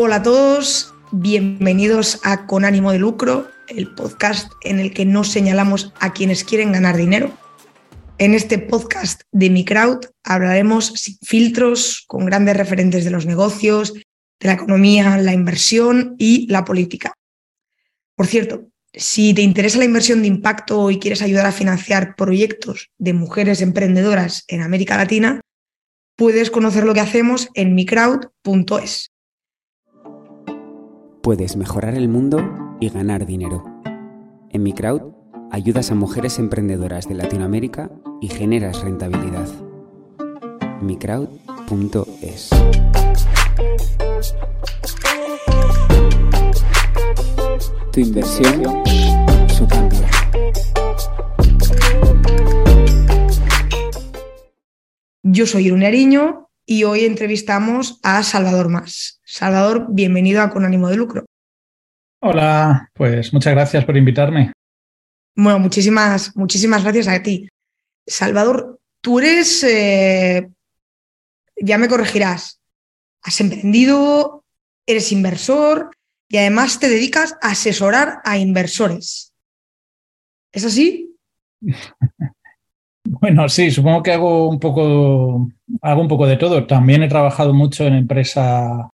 Hola a todos, bienvenidos a Con ánimo de lucro, el podcast en el que no señalamos a quienes quieren ganar dinero. En este podcast de Mi Crowd hablaremos sin filtros, con grandes referentes de los negocios, de la economía, la inversión y la política. Por cierto, si te interesa la inversión de impacto y quieres ayudar a financiar proyectos de mujeres emprendedoras en América Latina, puedes conocer lo que hacemos en microwd.es puedes mejorar el mundo y ganar dinero. En mi crowd ayudas a mujeres emprendedoras de Latinoamérica y generas rentabilidad. microwd.es Tu inversión, su cambio. Yo soy Irune Ariño y hoy entrevistamos a Salvador Más. Salvador, bienvenido a Con ánimo de lucro. Hola, pues muchas gracias por invitarme. Bueno, muchísimas, muchísimas gracias a ti. Salvador, tú eres, eh, ya me corregirás, has emprendido, eres inversor y además te dedicas a asesorar a inversores. ¿Es así? Bueno, sí, supongo que hago un poco, hago un poco de todo. También he trabajado mucho en empresa,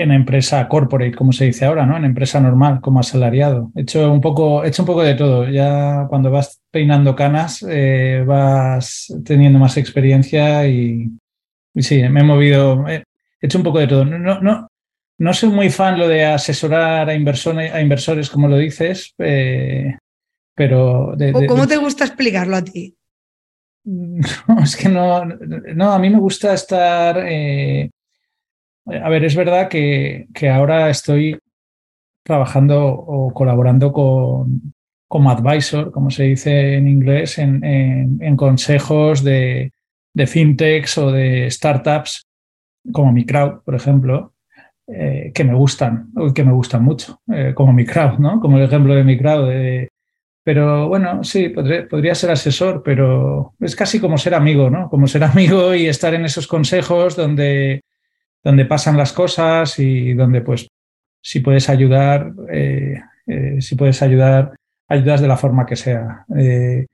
en empresa corporate, como se dice ahora, ¿no? En empresa normal, como asalariado. He hecho un poco, he hecho un poco de todo. Ya cuando vas peinando canas, eh, vas teniendo más experiencia y, sí, me he movido, he hecho un poco de todo. No, no, no soy muy fan lo de asesorar a, inversores, a inversores, como lo dices, eh, pero... ¿Cómo te gusta explicarlo a ti? No, es que no, no, a mí me gusta estar... Eh, a ver, es verdad que, que, ahora estoy trabajando o colaborando con, como advisor, como se dice en inglés, en, en, consejos de, de, fintechs o de startups, como mi crowd, por ejemplo, eh, que me gustan, que me gustan mucho, eh, como mi crowd, ¿no? Como el ejemplo de mi crowd, de, pero bueno, sí, podría, ser asesor, pero es casi como ser amigo, ¿no? Como ser amigo y estar en esos consejos donde, donde pasan las cosas y donde, pues, si puedes ayudar, eh, eh, si puedes ayudar, ayudas de la forma que sea. Eh,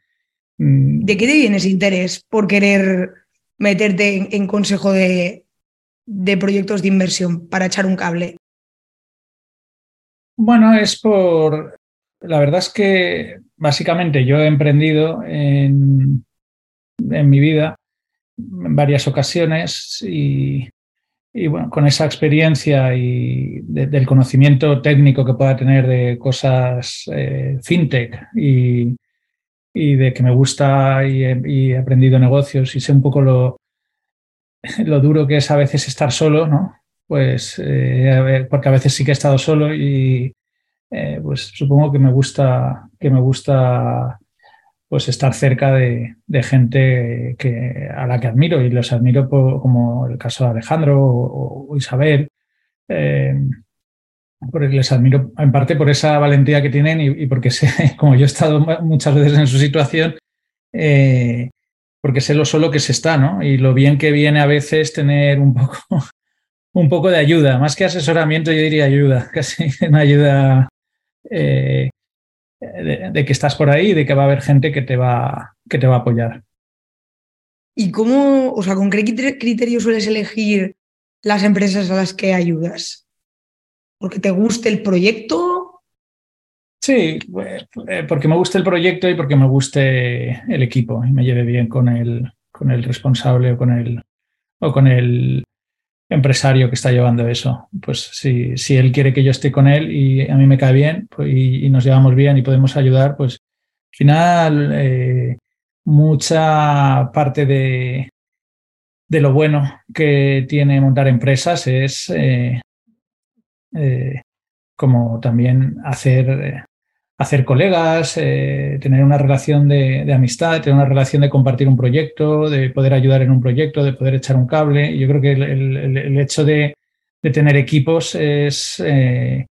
mm. ¿De qué te viene ese interés por querer meterte en, consejo de, de proyectos de inversión para echar un cable? Bueno, es por, la verdad es que básicamente yo he emprendido en, mi vida en varias ocasiones y, bueno, con esa experiencia y del conocimiento técnico que pueda tener de cosas eh, fintech y, de que me gusta y he, aprendido negocios y sé un poco lo, lo duro que es a veces estar solo, ¿no? Pues eh, porque a veces sí que he estado solo y, eh, pues supongo que me gusta, que me gusta pues estar cerca de, gente que, a la que admiro y los admiro como el caso de Alejandro o, Isabel, eh, les admiro en parte por esa valentía que tienen y, porque sé, como yo he estado muchas veces en su situación, eh, porque sé lo solo que se está, ¿no? Y lo bien que viene a veces tener un poco, un poco de ayuda, más que asesoramiento, yo diría ayuda, casi una ayuda eh, de, que estás por ahí y de que va a haber gente que te va, que te va a apoyar. ¿Y cómo, o sea, con qué criterio sueles elegir las empresas a las que ayudas? ¿Porque te guste el proyecto? Sí, eh, porque me guste el proyecto y porque me guste el equipo y me lleve bien con el, con el responsable o con el, o con el empresario que está llevando eso. Pues si, si él quiere que yo esté con él y a mí me cae bien pues, y, nos llevamos bien y podemos ayudar, pues al final eh, mucha parte de, de lo bueno que tiene montar empresas es eh, eh, como también hacer hacer colegas, eh, tener una relación de, amistad, tener una relación de compartir un proyecto, de poder ayudar en un proyecto, de poder echar un cable. Yo creo que el, hecho de, tener equipos es, eh,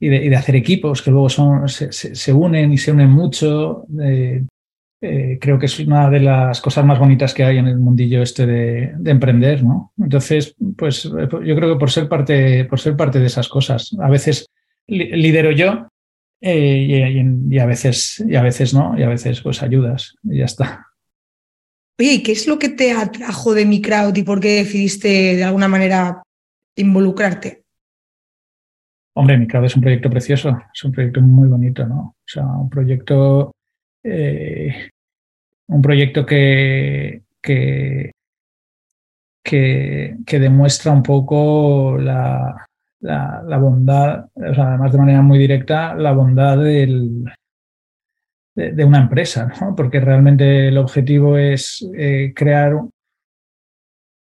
y, de, hacer equipos que luego son, se, unen y se unen mucho, eh, creo que es una de las cosas más bonitas que hay en el mundillo este de, emprender, ¿no? Entonces, pues yo creo que por ser parte, por ser parte de esas cosas, a veces lidero yo eh, y, a veces, y a veces no, y a veces pues ayudas y ya está. Oye, ¿qué es lo que te atrajo de mi crowd y por qué decidiste de alguna manera involucrarte? Hombre, mi crowd es un proyecto precioso, es un proyecto muy bonito, ¿no? O sea, un proyecto, eh, un proyecto que, que, que, demuestra un poco la, la, bondad, o sea, además de manera muy directa, la bondad del, de, una empresa, ¿no? porque realmente el objetivo es eh, crear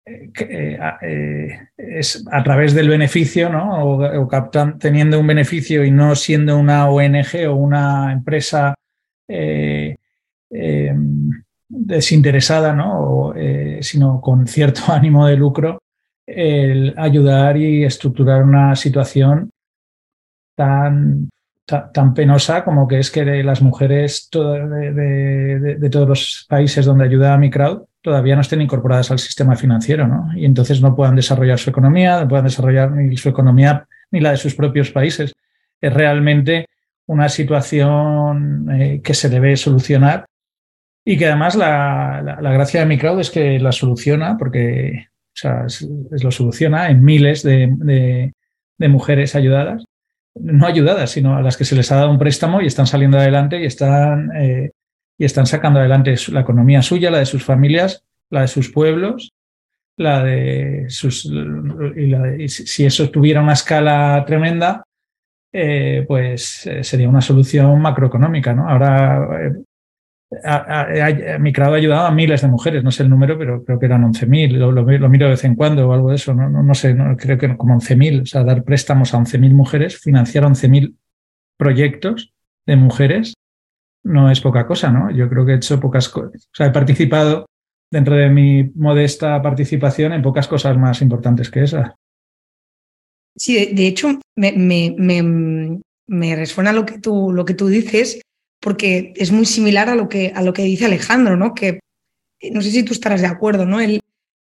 eh, eh, es a través del beneficio, ¿no? O, captan, teniendo un beneficio y no siendo una ONG o una empresa em, desinteresada, ¿no? sino con cierto ánimo de lucro, el ayudar y estructurar una situación tan tan penosa como que es que las mujeres de, todos los países donde ayuda a mi crowd todavía no estén incorporadas al sistema financiero, ¿no? Y entonces no puedan desarrollar su economía, no puedan desarrollar ni su economía ni la de sus propios países. Es realmente una situación eh, que se debe solucionar y que además la, gracia de mi crowd es que la soluciona, porque o sea, lo soluciona en miles de mujeres ayudadas no ayudadas, sino a las que se les ha dado un préstamo y están saliendo adelante y están, eh, y están sacando adelante la economía suya, la de sus familias, la de sus pueblos, la de sus. Y, si eso tuviera una escala tremenda, eh, pues eh, sería una solución macroeconómica. ¿no? Ahora mi crowd ha ayudado a miles de mujeres, no sé el número, pero creo que eran 11.000, lo, lo, miro de vez en cuando o algo de eso, no, sé, creo que como 11.000, o sea, dar préstamos a 11.000 mujeres, financiar 11.000 proyectos de mujeres, no es poca cosa, ¿no? Yo creo que he hecho pocas cosas, o sea, he participado dentro de mi modesta participación en pocas cosas más importantes que esa. Sí, de, hecho, me, me, resuena lo que, tú, lo que tú dices porque es muy similar a lo que, a lo que dice Alejandro, ¿no? Que eh, no sé si tú estarás de acuerdo, ¿no? Él,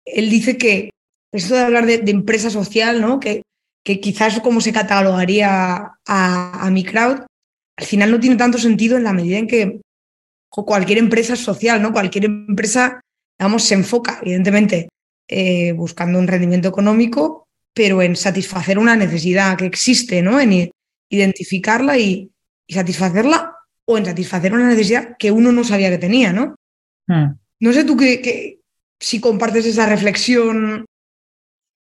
él dice que esto de hablar de, empresa social, ¿no? Que, que quizás como se catalogaría a, mi crowd, al final no tiene tanto sentido en la medida en que cualquier empresa social, ¿no? Cualquier empresa, digamos, se enfoca, evidentemente, eh, buscando un rendimiento económico, pero en satisfacer una necesidad que existe, ¿no? En identificarla y, y satisfacerla o en satisfacer una necesidad que uno no sabía que tenía, ¿no? Hmm. No sé tú que, si compartes esa reflexión.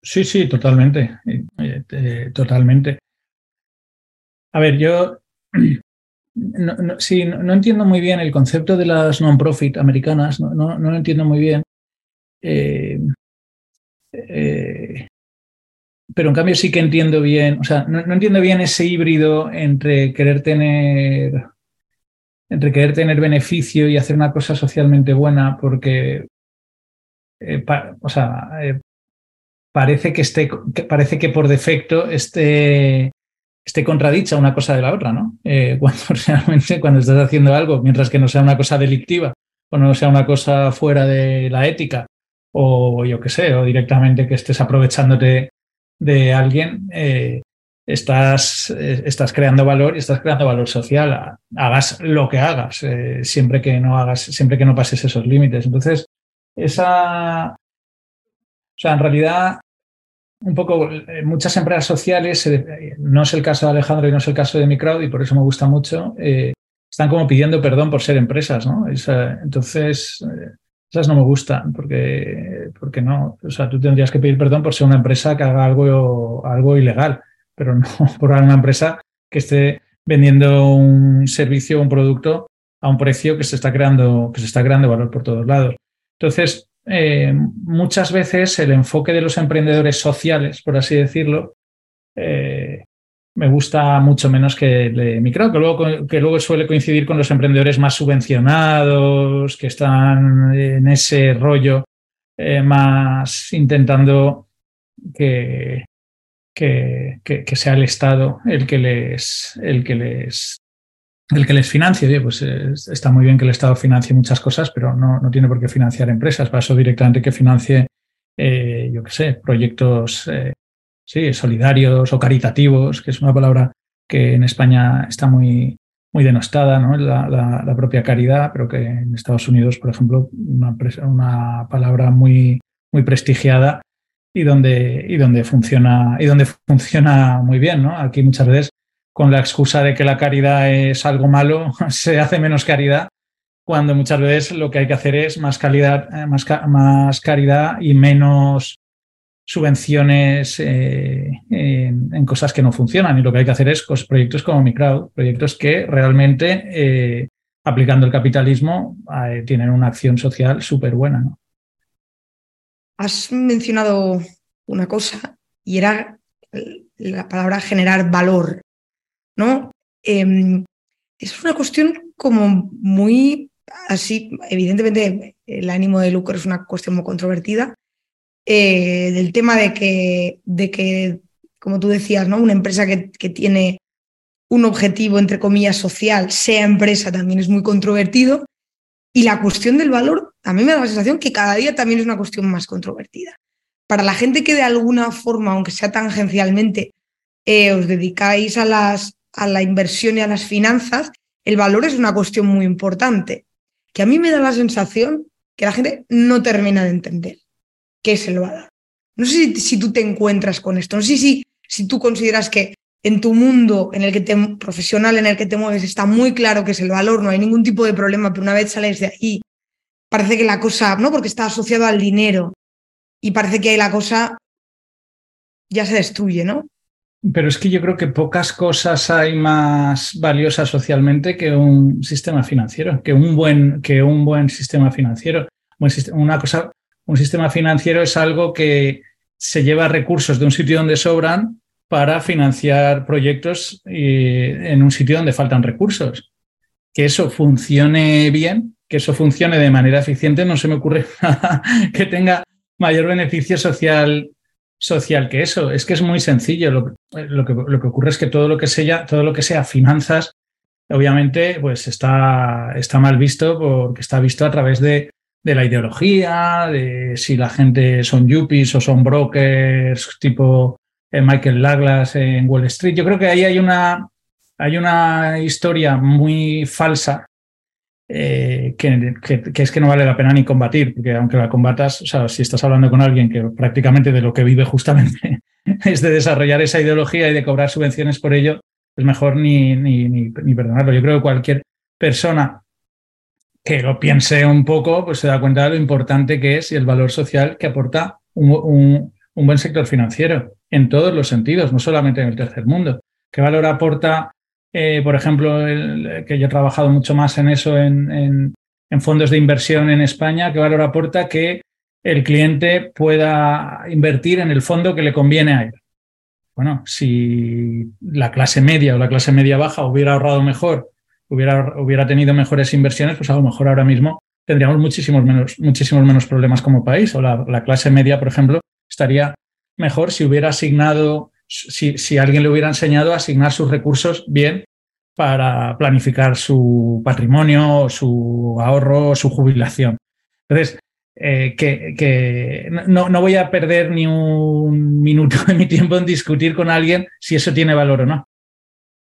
Sí, sí, totalmente. Eh, eh, totalmente. A ver, yo no, sí, no, entiendo muy bien el concepto de las non-profit americanas, no, lo entiendo muy bien. Eh, pero en cambio sí que entiendo bien, o sea, no, entiendo bien ese híbrido entre querer tener entre querer tener beneficio y hacer una cosa socialmente buena, porque, eh, o sea, eh, parece que esté, parece que por defecto esté, esté contradicha una cosa de la otra, ¿no? Eh, cuando realmente cuando estás haciendo algo, mientras que no sea una cosa delictiva o no sea una cosa fuera de la ética, o yo qué sé, o directamente que estés aprovechándote de alguien, eh, estás creando valor y estás creando valor social. Hagas lo que hagas, eh, siempre que no hagas, siempre que no pases esos límites. Entonces, esa. O sea, en realidad, un poco, eh, muchas empresas sociales, no es el caso de Alejandro y no es el caso de mi crowd, y por eso me gusta mucho, están como pidiendo perdón por ser empresas, ¿no? entonces, esas no me gustan, porque, porque no. O sea, tú tendrías que pedir perdón por ser una empresa que haga algo, algo ilegal pero no por una empresa que esté vendiendo un servicio o un producto a un precio que se está creando, que se está creando valor por todos lados. Entonces, eh, muchas veces el enfoque de los emprendedores sociales, por así decirlo, eh, me gusta mucho menos que el de micro, que luego, que luego suele coincidir con los emprendedores más subvencionados, que están en ese rollo eh, más intentando que, que, sea el Estado el que les, el que les el que les financie, pues está muy bien que el Estado financie muchas cosas, pero no, no tiene por qué financiar empresas. Para eso directamente que financie, eh, yo qué sé, proyectos eh, sí, solidarios o caritativos, que es una palabra que en España está muy, muy denostada, ¿no? La, la, propia caridad, pero que en Estados Unidos, por ejemplo, una, una palabra muy, muy prestigiada y donde, y donde funciona, y donde funciona muy bien, ¿no? Aquí muchas veces con la excusa de que la caridad es algo malo, se hace menos caridad, cuando muchas veces lo que hay que hacer es más calidad, eh, más, más caridad y menos subvenciones eh, en, cosas que no funcionan. Y lo que hay que hacer es proyectos como Microwd, proyectos que realmente, eh, aplicando el capitalismo, tienen una acción social súper buena. ¿no? Has mencionado una cosa y era la palabra generar valor. ¿no? Em, es una cuestión como muy así, evidentemente el ánimo de lucro es una cuestión muy controvertida, eh, del tema de que, de que, como tú decías, ¿no? una empresa que, que tiene un objetivo, entre comillas, social, sea empresa, también es muy controvertido. Y la cuestión del valor, a mí me da la sensación que cada día también es una cuestión más controvertida. Para la gente que de alguna forma, aunque sea tangencialmente, eh, os dedicáis a las a la inversión y a las finanzas, el valor es una cuestión muy importante, que a mí me da la sensación que la gente no termina de entender qué es el valor. No sé si, tú te encuentras con esto, no sé si, si tú consideras que en tu mundo en el que te, profesional en el que te mueves está muy claro que es el valor, no hay ningún tipo de problema, pero una vez sales de ahí, parece que la cosa, ¿no? Porque está asociado al dinero y parece que ahí la cosa ya se destruye, ¿no? Pero es que yo creo que pocas cosas hay más valiosas socialmente que un sistema financiero, que un buen, que un buen sistema financiero. Una cosa, un sistema financiero es algo que se lleva recursos de un sitio donde sobran para financiar proyectos en un sitio donde faltan recursos. Que eso funcione bien, que eso funcione de manera eficiente, no se me ocurre que tenga mayor beneficio social social que eso. Es que es muy sencillo. Lo, que, lo que, ocurre es que todo lo que sea, todo lo que sea finanzas, obviamente, pues está, está mal visto porque está visto a través de, de la ideología, de si la gente son yuppies o son brokers, tipo eh, Michael Douglas en Wall Street. Yo creo que ahí hay una, hay una historia muy falsa eh, que, es que no vale la pena ni combatir, porque aunque la combatas, o sea, si estás hablando con alguien que prácticamente de lo que vive justamente es de desarrollar esa ideología y de cobrar subvenciones por ello, es mejor ni, ni, ni, perdonarlo. Yo creo que cualquier persona que lo piense un poco, pues se da cuenta de lo importante que es y el valor social que aporta un, un buen sector financiero en todos los sentidos, no solamente en el tercer mundo. ¿Qué valor aporta eh, por ejemplo, que yo he trabajado mucho más en eso en, fondos de inversión en España, ¿qué valor aporta que el cliente pueda invertir en el fondo que le conviene a él? Bueno, si la clase media o la clase media baja hubiera ahorrado mejor, hubiera, hubiera tenido mejores inversiones, pues a lo mejor ahora mismo tendríamos muchísimos menos, muchísimos menos problemas como país. O la clase media, por ejemplo, estaría mejor si hubiera asignado si, si alguien le hubiera enseñado a asignar sus recursos bien para planificar su patrimonio, su ahorro, su jubilación. Entonces, eh, que, no, no, voy a perder ni un minuto de mi tiempo en discutir con alguien si eso tiene valor o no,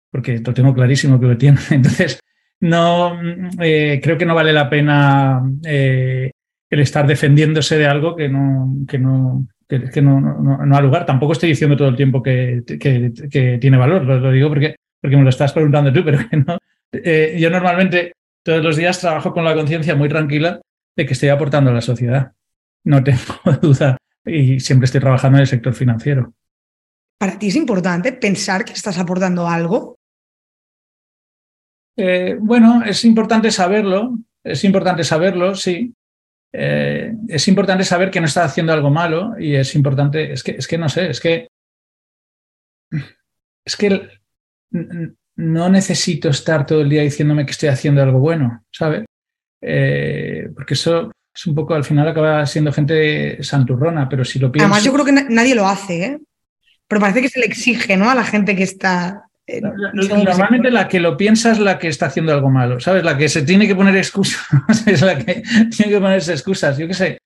porque lo tengo clarísimo que lo tiene. Entonces, no eh, creo que no vale la pena eh, el estar defendiéndose de algo que no, que no, que, no, no, ha lugar. Tampoco estoy diciendo todo el tiempo que, tiene valor, lo, digo porque, porque me lo estás preguntando tú, pero que no. Eh, yo normalmente todos los días trabajo con la conciencia muy tranquila de que estoy aportando a la sociedad. No tengo duda y siempre estoy trabajando en el sector financiero. ¿Para ti es importante pensar que estás aportando algo? Eh, bueno, es importante saberlo, es importante saberlo, sí. Eh, es importante saber que no estás haciendo algo malo y es importante, es que, es que no sé, es que, es que no necesito estar todo el día diciéndome que estoy haciendo algo bueno, ¿sabes? Eh, porque eso es un poco, al final acaba siendo gente santurrona, pero si lo piensas... Además yo creo que nadie lo hace, ¿eh? Pero parece que se le exige, ¿no? A la gente que está Normalmente la que lo piensa es la que está haciendo algo malo, ¿sabes? La que se tiene que poner excusas, es la que tiene que ponerse excusas. Yo qué sé,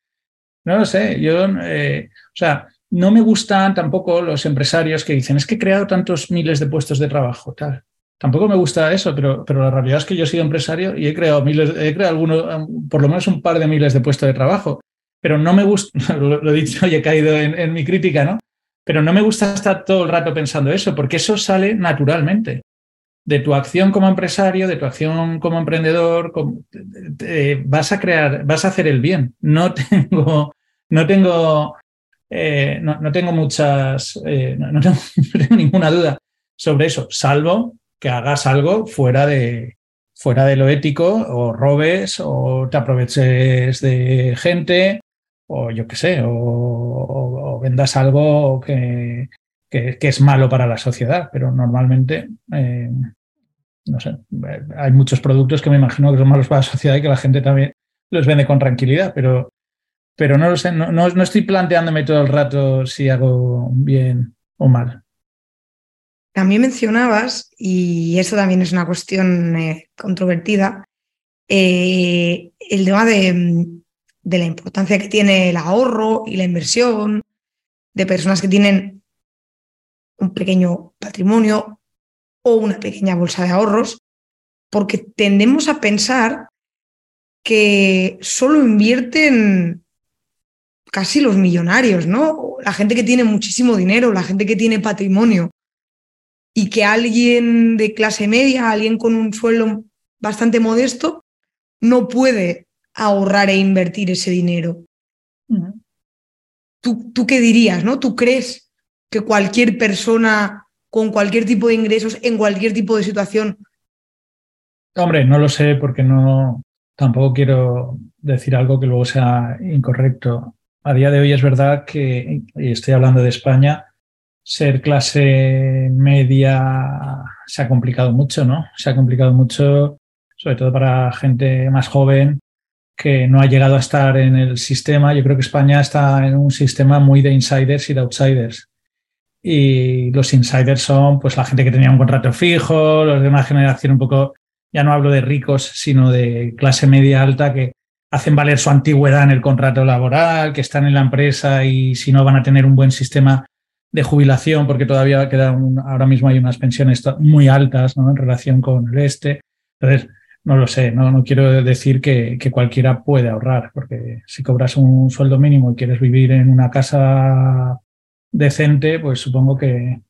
no lo sé. Yo, eh, o sea, no me gustan tampoco los empresarios que dicen, es que he creado tantos miles de puestos de trabajo, tal. Tampoco me gusta eso, pero, pero la realidad es que yo he sido empresario y he creado miles, he creado algunos, por lo menos un par de miles de puestos de trabajo. Pero no me gusta, lo, he dicho y he caído en mi crítica, ¿no? Pero no me gusta estar todo el rato pensando eso, porque eso sale naturalmente de tu acción como empresario, de tu acción como emprendedor, vas a crear, vas a hacer el bien. No tengo, no tengo, eh, no, tengo muchas, eh, no, tengo, ninguna duda sobre eso, salvo que hagas algo fuera de, fuera de lo ético, o robes, o te aproveches de gente, o yo qué sé, o, vendas algo que, que, es malo para la sociedad, pero normalmente, eh, no sé, hay muchos productos que me imagino que son malos para la sociedad y que la gente también los vende con tranquilidad, pero, pero no lo sé, no, no, estoy planteándome todo el rato si hago bien o mal. También mencionabas, y eso también es una cuestión eh, controvertida, eh, el tema de, de la importancia que tiene el ahorro y la inversión, de personas que tienen un pequeño patrimonio o una pequeña bolsa de ahorros, porque tendemos a pensar que solo invierten casi los millonarios, ¿no? La gente que tiene muchísimo dinero, la gente que tiene patrimonio. Y que alguien de clase media, alguien con un sueldo bastante modesto, no puede ahorrar e invertir ese dinero. ¿Tú, ¿Tú qué dirías? ¿no? ¿Tú crees que cualquier persona con cualquier tipo de ingresos, en cualquier tipo de situación? Hombre, no lo sé porque no tampoco quiero decir algo que luego sea incorrecto. A día de hoy es verdad que, y estoy hablando de España, ser clase media se ha complicado mucho, ¿no? Se ha complicado mucho, sobre todo para gente más joven que no ha llegado a estar en el sistema. Yo creo que España está en un sistema muy de insiders y de outsiders. Y los insiders son pues la gente que tenía un contrato fijo, los de una generación un poco, ya no hablo de ricos, sino de clase media alta que hacen valer su antigüedad en el contrato laboral, que están en la empresa y si no van a tener un buen sistema de jubilación, porque todavía queda ahora mismo hay unas pensiones muy altas ¿no? en relación con el este. Entonces, no lo sé, no, no quiero decir que, cualquiera puede ahorrar, porque si cobras un sueldo mínimo y quieres vivir en una casa decente, pues supongo que,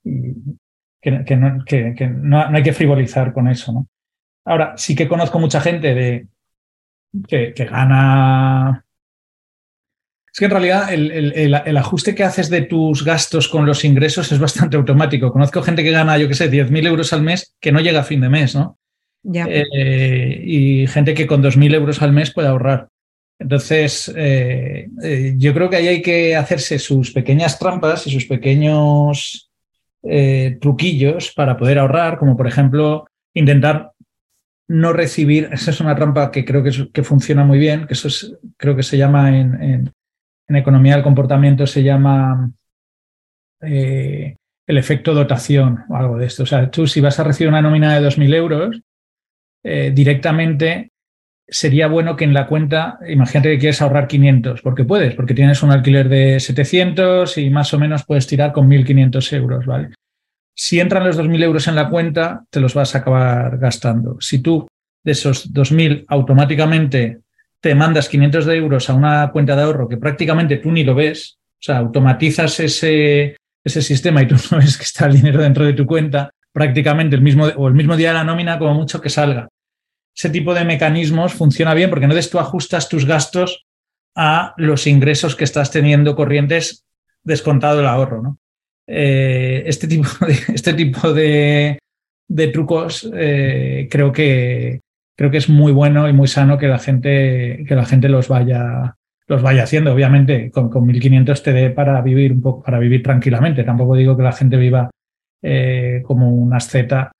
que, no, hay que frivolizar con eso. ¿no? Ahora, sí que conozco mucha gente de, que, gana... Es que en realidad el, el, ajuste que haces de tus gastos con los ingresos es bastante automático. Conozco gente que gana, yo qué sé, 10.000 euros al mes que no llega a fin de mes, ¿no? Eh, y gente que con 2.000 euros al mes puede ahorrar. Entonces, eh, eh, yo creo que ahí hay que hacerse sus pequeñas trampas y sus pequeños truquillos para poder ahorrar, como por ejemplo intentar no recibir, esa es una trampa que creo que, que funciona muy bien, que eso es, creo que se llama en, en, economía del comportamiento, se llama el efecto dotación o algo de esto. O sea, tú si vas a recibir una nómina de 2.000 euros, eh, directamente sería bueno que en la cuenta, imagínate que quieres ahorrar 500, porque puedes, porque tienes un alquiler de 700 y más o menos puedes tirar con 1.500 euros, ¿vale? Si entran los 2.000 euros en la cuenta, te los vas a acabar gastando. Si tú de esos 2.000 automáticamente te mandas 500 de euros a una cuenta de ahorro que prácticamente tú ni lo ves, o sea, automatizas ese, ese sistema y tú no ves que está el dinero dentro de tu cuenta, prácticamente el mismo, o el mismo día de la nómina, como mucho que salga. Ese tipo de mecanismos funciona bien porque entonces tú ajustas tus gastos a los ingresos que estás teniendo corrientes descontado el ahorro. ¿no? Eh, este tipo de, este tipo de, trucos eh, creo, que, creo que es muy bueno y muy sano que la gente, que la gente los, vaya, los vaya haciendo. Obviamente, con, con 1.500 te dé para vivir un poco, para vivir tranquilamente. Tampoco digo que la gente viva eh, como un asceta.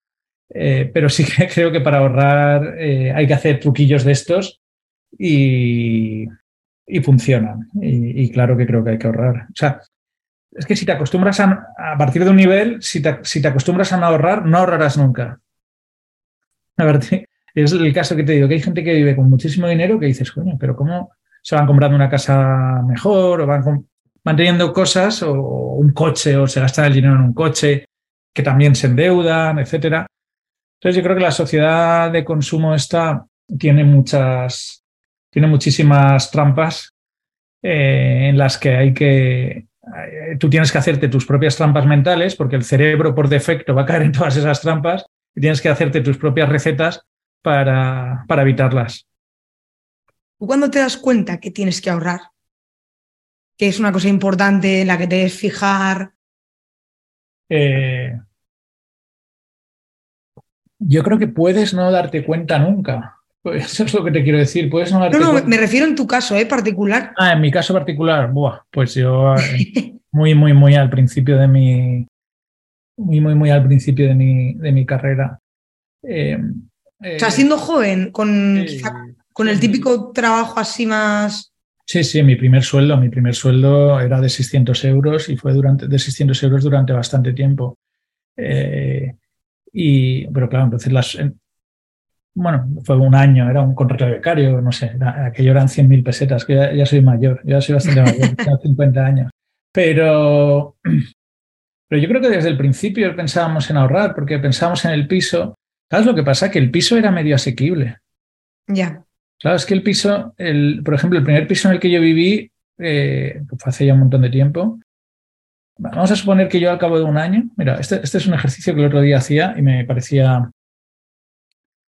Eh, pero sí que creo que para ahorrar eh, hay que hacer truquillos de estos y, funcionan. Y, claro que creo que hay que ahorrar. O sea, es que si te acostumbras a, partir de un nivel, si te, si te acostumbras a no ahorrar, no ahorrarás nunca. A ver, es el caso que te digo, que hay gente que vive con muchísimo dinero que dices, coño, pero ¿cómo se van comprando una casa mejor o van manteniendo cosas o un coche o se gastan el dinero en un coche que también se endeudan, etcétera? Entonces yo creo que la sociedad de consumo esta tiene muchas, tiene muchísimas trampas eh, en las que hay que, eh, tú tienes que hacerte tus propias trampas mentales porque el cerebro por defecto va a caer en todas esas trampas y tienes que hacerte tus propias recetas para, para evitarlas. ¿Tú cuándo te das cuenta que tienes que ahorrar? Que es una cosa importante en la que te debes fijar. Eh, yo creo que puedes no darte cuenta nunca. Pues eso es lo que te quiero decir. Puedes no darte No, no, cuenta. me refiero en tu caso, ¿eh? Particular. Ah, en mi caso particular, buah, pues yo eh, muy, muy, muy al principio de mi, muy, muy, muy al principio de mi, de mi carrera. Eh, O sea, siendo joven, con, quizá con el típico trabajo así más. Sí, sí, mi primer sueldo, mi primer sueldo era de 600 euros y fue durante, de 600 euros durante bastante tiempo. Eh, y, pero claro, entonces las, en- bueno, fue un año, era un contrato de becario, no sé, era- aquello eran 100.000 pesetas, que ya, ya soy mayor, ya soy bastante mayor, tengo 50 años. Pero, pero yo creo que desde el principio pensábamos en ahorrar, porque pensábamos en el piso. ¿Sabes lo que pasa? Que el piso era medio asequible. Ya. Claro, es que el piso, el, por ejemplo, el primer piso en el que yo viví, eh, que fue hace ya un montón de tiempo, vamos a suponer que yo al cabo de un año, mira, este, este es un ejercicio que el otro día hacía y me parecía,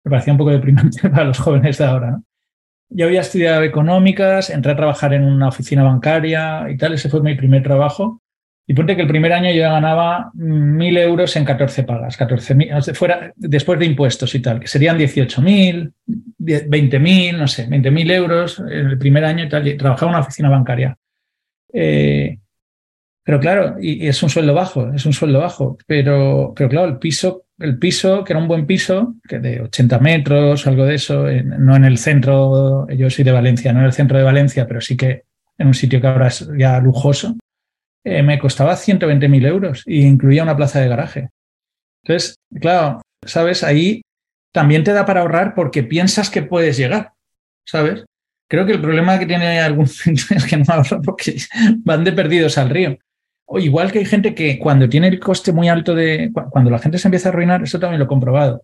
me parecía un poco deprimente para los jóvenes de ahora. ¿no? Yo había estudiado económicas, entré a trabajar en una oficina bancaria y tal, ese fue mi primer trabajo. Y ponte que el primer año yo ganaba mil euros en 14 pagas, 14.000, o sea, fuera después de impuestos y tal, que serían 18.000, 20.000, no sé, 20.000 euros en el primer año y tal. Y trabajaba en una oficina bancaria. Eh, pero claro, y, es un sueldo bajo, es un sueldo bajo. Pero, pero claro, el piso, el piso, que era un buen piso, que de 80 metros, algo de eso, no en el centro, yo soy de Valencia, no en el centro de Valencia, pero sí que en un sitio que ahora es ya lujoso, eh, me costaba 120.000 euros y incluía una plaza de garaje. Entonces, claro, ¿sabes? Ahí también te da para ahorrar porque piensas que puedes llegar, ¿sabes? Creo que el problema que tiene algún es que no ahorran porque van de perdidos al río. O igual que hay gente que cuando tiene el coste muy alto de... cu- Cuando la gente se empieza a arruinar, eso también lo he comprobado.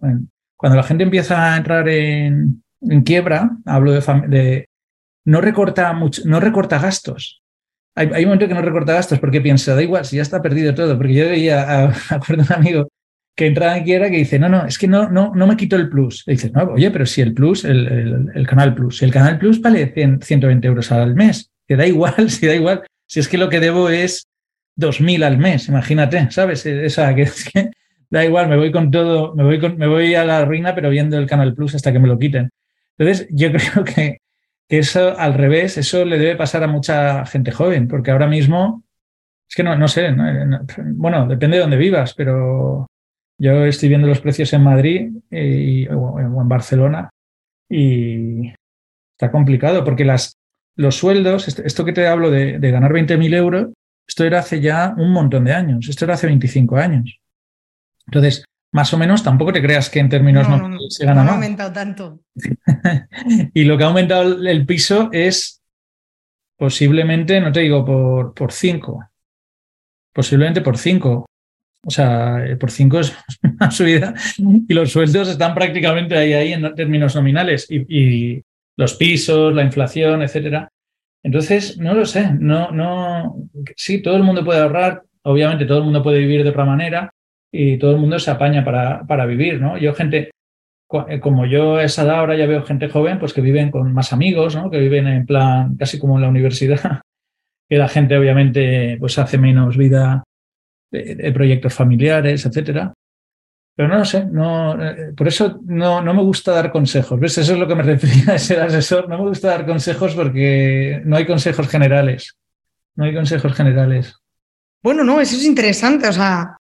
Cuando la gente empieza a entrar en, en quiebra, hablo de, de no recorta mucho, no recorta gastos. Hay, hay un momento que no recorta gastos porque piensa, da igual, si ya está perdido todo. Porque yo veía, a, acuerdo un amigo que entraba en quiebra que dice, no, no, es que no, no, no me quito el plus. Y dices, no, oye, pero si el plus, el, el- el canal plus, el canal plus vale 100, 120 euros al mes, que da igual, si da igual, si es que lo que debo es 2.000 al mes, imagínate, ¿sabes? Esa, que da igual, me voy con todo, me voy, con, me voy a la ruina, pero viendo el canal plus hasta que me lo quiten. Entonces, yo creo que, eso al revés, eso le debe pasar a mucha gente joven, porque ahora mismo, es que no, no sé, no- no- bueno, depende de dónde vivas, pero yo estoy viendo los precios en Madrid y, o, en Barcelona y está complicado porque las, los sueldos, esto, esto que te hablo de, de ganar 20.000 euros, esto era hace ya un montón de años, esto era hace 25 años. Entonces, más o menos, tampoco te creas que en términos No, no, no, se gana no ha aumentado tanto. y lo que ha aumentado el- el piso es posiblemente, no te digo por, por cinco, posiblemente por cinco. O sea, eh, por cinco es una subida y los sueldos están prácticamente ahí, ahí en términos nominales y, y los pisos, la inflación, etcétera. Entonces, no lo sé, no, no, sí, todo el mundo puede ahorrar, obviamente todo el mundo puede vivir de otra manera y todo el mundo se apaña para, para vivir, ¿no? Yo gente, eh, como yo a esa edad ahora ya veo gente joven, pues que viven con más amigos, ¿no? Que viven en plan casi como en la universidad, que la gente obviamente pues hace menos vida de, de proyectos familiares, etcétera. Pero no lo sé, no, eh, por eso no, no me gusta dar consejos. ¿Ves? Eso es lo que me refería a ser asesor. No me gusta dar consejos porque no hay consejos generales. No hay consejos generales. Bueno, no, eso es interesante. O sea,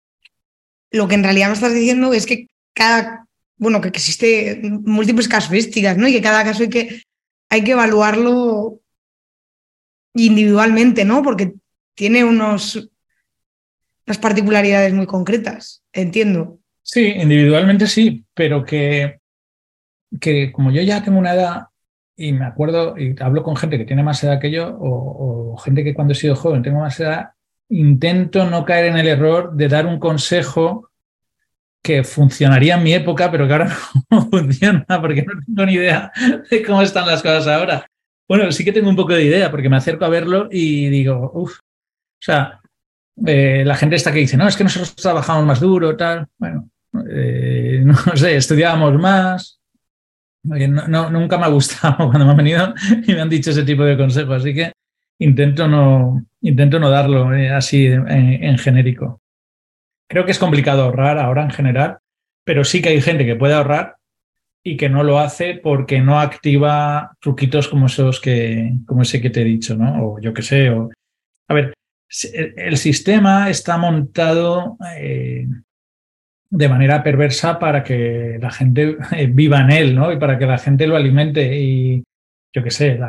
lo que en realidad me estás diciendo es que cada, bueno, que existe múltiples casuísticas, ¿no? Y que cada caso hay que, hay que evaluarlo individualmente, ¿no? Porque tiene unos, unas particularidades muy concretas, entiendo. Sí, individualmente sí, pero que, que como yo ya tengo una edad y me acuerdo y hablo con gente que tiene más edad que yo o, o gente que cuando he sido joven tengo más edad, intento no caer en el error de dar un consejo que funcionaría en mi época, pero que ahora no funciona porque no tengo ni idea de cómo están las cosas ahora. Bueno, sí que tengo un poco de idea porque me acerco a verlo y digo, uff, o sea, eh, la gente está que dice, no, es que nosotros trabajamos más duro, tal. Bueno, eh, no sé, estudiábamos más. No, nunca me ha gustado cuando me han venido y me han dicho ese tipo de consejos, así que intento no, intento no darlo eh, así en, genérico. Creo que es complicado ahorrar ahora en general, pero sí que hay gente que puede ahorrar y que no lo hace porque no activa truquitos como esos que, como ese que te he dicho, ¿no? O yo qué sé. O... A ver, el sistema está montado eh, de manera perversa para que la gente eh, viva en él, ¿no? Y para que la gente lo alimente. Y yo qué sé,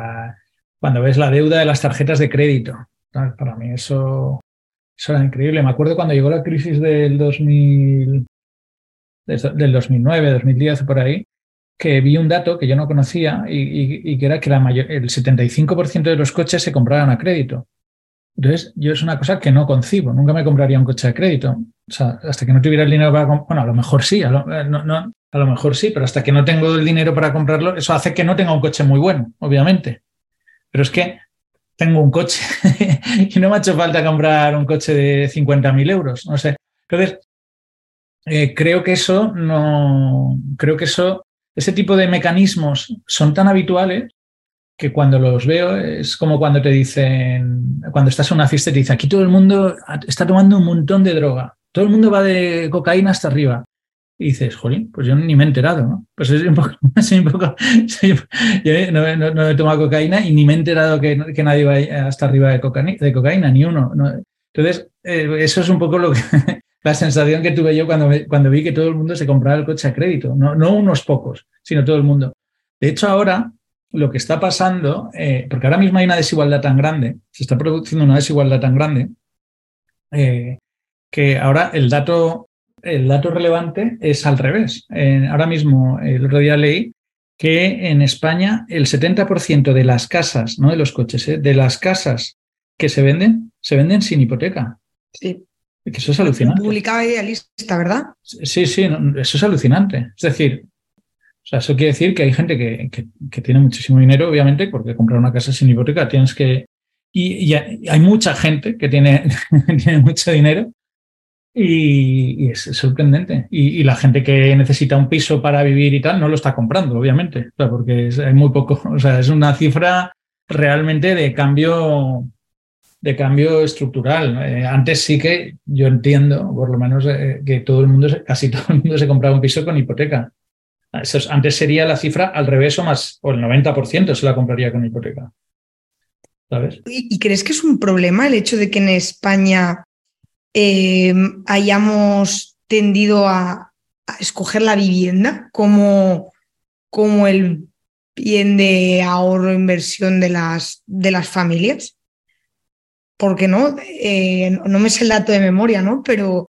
cuando ves la deuda de las tarjetas de crédito, para mí eso, eso era increíble. Me acuerdo cuando llegó la crisis del 2000, del 2009, 2010, por ahí, que vi un dato que yo no conocía y, que era que la mayor, el 75% de los coches se compraban a crédito. Entonces, yo es una cosa que no concibo. Nunca me compraría un coche a crédito. O sea, hasta que no tuviera el dinero para... Bueno, a lo mejor sí, a lo, eh, a lo mejor sí, pero hasta que no tengo el dinero para comprarlo, eso hace que no tenga un coche muy bueno, obviamente. Pero es que tengo un coche y no me ha hecho falta comprar un coche de 50.000 euros. No sé. Entonces, eh, creo que eso no... Creo que eso... Ese tipo de mecanismos son tan habituales que cuando los veo es como cuando te dicen, cuando estás en una fiesta te dicen, aquí todo el mundo está tomando un montón de droga, todo el mundo va de cocaína hasta arriba. Y dices, jolín, pues yo ni me he enterado, ¿no? Pues es un poco, un poco yo no, he tomado cocaína y ni me he enterado que, nadie va hasta arriba de cocaína, de cocaína ni uno. Entonces, eh, eso es un poco lo que, la sensación que tuve yo cuando, cuando vi que todo el mundo se compraba el coche a crédito, no, no unos pocos, sino todo el mundo. De hecho, ahora lo que está pasando, eh, porque ahora mismo hay una desigualdad tan grande, se está produciendo una desigualdad tan grande, eh, que ahora el dato, el dato relevante es al revés. ahora mismo, el otro día leí que en España el 70% de las casas, no de los coches, eh, de las casas que se venden, se venden sin hipoteca. Sí. Que eso es alucinante. Publicaba Idealista, ¿verdad? Sí, sí, eso es alucinante. Es decir, sea, eso quiere decir que hay gente que, tiene muchísimo dinero, obviamente, porque comprar una casa sin hipoteca tienes que... Y, hay mucha gente que tiene, tiene mucho dinero y, es sorprendente. Y, la gente que necesita un piso para vivir y tal no lo está comprando, obviamente, porque hay muy poco. O sea, es una cifra realmente de cambio de cambio estructural. Eh, antes sí que yo entiendo, por lo menos, eh, que todo el mundo, casi todo el mundo se compraba un piso con hipoteca antes sería la cifra al revés o más, o el 90% se la compraría con hipoteca. ¿Sabes? ¿Y, crees que es un problema el hecho de que en España eh, hayamos tendido a, escoger la vivienda como, como el bien de ahorro e inversión de las, de las familias? Porque no, eh, no me sé el dato de memoria, ¿no? Pero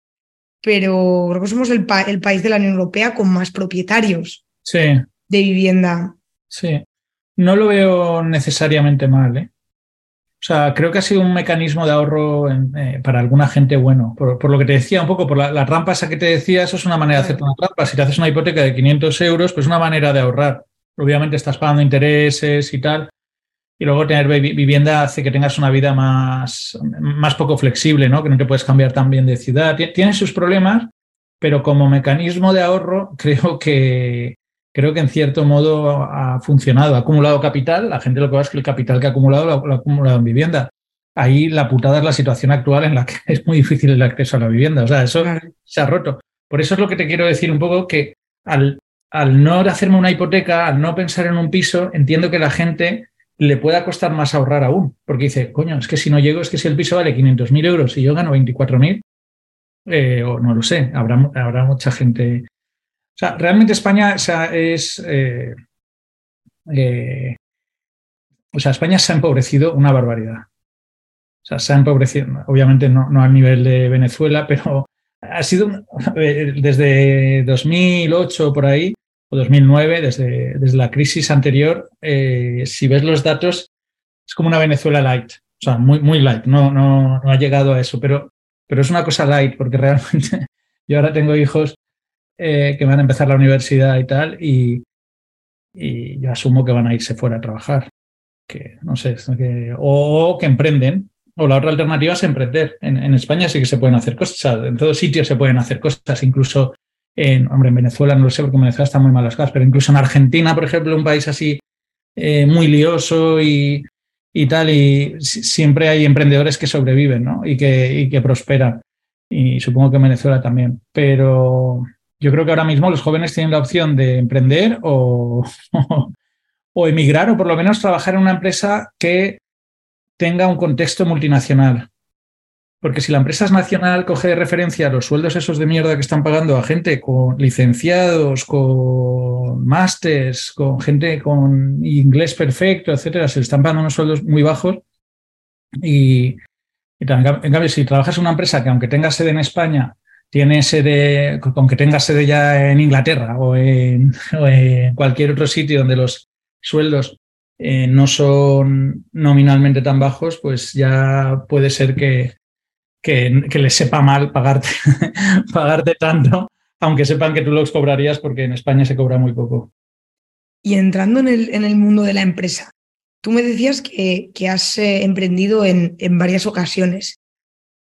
pero creo que somos el, país de la Unión Europea con más propietarios de vivienda. Sí, no lo veo necesariamente mal. ¿eh? O sea, creo que ha sido un mecanismo de ahorro eh, para alguna gente bueno. Por, lo que te decía un poco, por la, trampa esa que te decía, eso es una manera de hacer una trampa. Si te haces una hipoteca de 500 euros, pues es una manera de ahorrar. Obviamente estás pagando intereses y tal, y luego tener vivienda hace que tengas una vida más, más poco flexible, ¿no? Que no te puedes cambiar tan bien de ciudad. Tiene sus problemas, pero como mecanismo de ahorro creo que, creo que en cierto modo ha funcionado. Ha acumulado capital. La gente lo que va es que el capital que ha acumulado lo, ha acumulado en vivienda. Ahí la putada es la situación actual en la que es muy difícil el acceso a la vivienda. O sea, eso se ha roto. Por eso es lo que te quiero decir un poco que al, al no hacerme una hipoteca, al no pensar en un piso, entiendo que la gente le pueda costar más ahorrar aún, porque dice, coño, es que si no llego, es que si el piso vale 500.000 euros y yo gano 24.000, eh, o no lo sé, habrá, habrá mucha gente. O sea, realmente España es. Eh, eh, o sea, España se ha empobrecido una barbaridad. O sea, se ha empobrecido, obviamente no, no al nivel de Venezuela, pero ha sido desde 2008 por ahí, o 2009, desde, desde la crisis anterior, eh, si ves los datos, es como una Venezuela light, o sea, muy, muy light, no, no, no ha llegado a eso, pero, pero es una cosa light, porque realmente yo ahora tengo hijos eh, que van a empezar la universidad y tal, y, y yo asumo que van a irse fuera a trabajar, que no sé, que, o que emprenden, o la otra alternativa es emprender. En, España sí que se pueden hacer cosas, en todos sitios se pueden hacer cosas, incluso en, hombre, en Venezuela no lo sé porque en Venezuela están muy mal las cosas, pero incluso en Argentina, por ejemplo, un país así eh, muy lioso y, tal, y siempre hay emprendedores que sobreviven ¿no? y, que, y que prosperan. Y supongo que en Venezuela también. Pero yo creo que ahora mismo los jóvenes tienen la opción de emprender o, o emigrar o por lo menos trabajar en una empresa que tenga un contexto multinacional. Porque si la empresa es nacional, coge de referencia los sueldos esos de mierda que están pagando a gente con licenciados, con másters, con gente con inglés perfecto, etcétera, se le están pagando unos sueldos muy bajos. Y, en cambio, si trabajas en una empresa que aunque tenga sede en España, tiene sede, con que tenga sede ya en Inglaterra o en, o en cualquier otro sitio donde los sueldos eh, no son nominalmente tan bajos, pues ya puede ser que, que, les sepa mal pagarte, pagarte tanto, aunque sepan que tú los cobrarías porque en España se cobra muy poco. Y entrando en el, en el mundo de la empresa, tú me decías que, que has eh, emprendido en, en, varias ocasiones.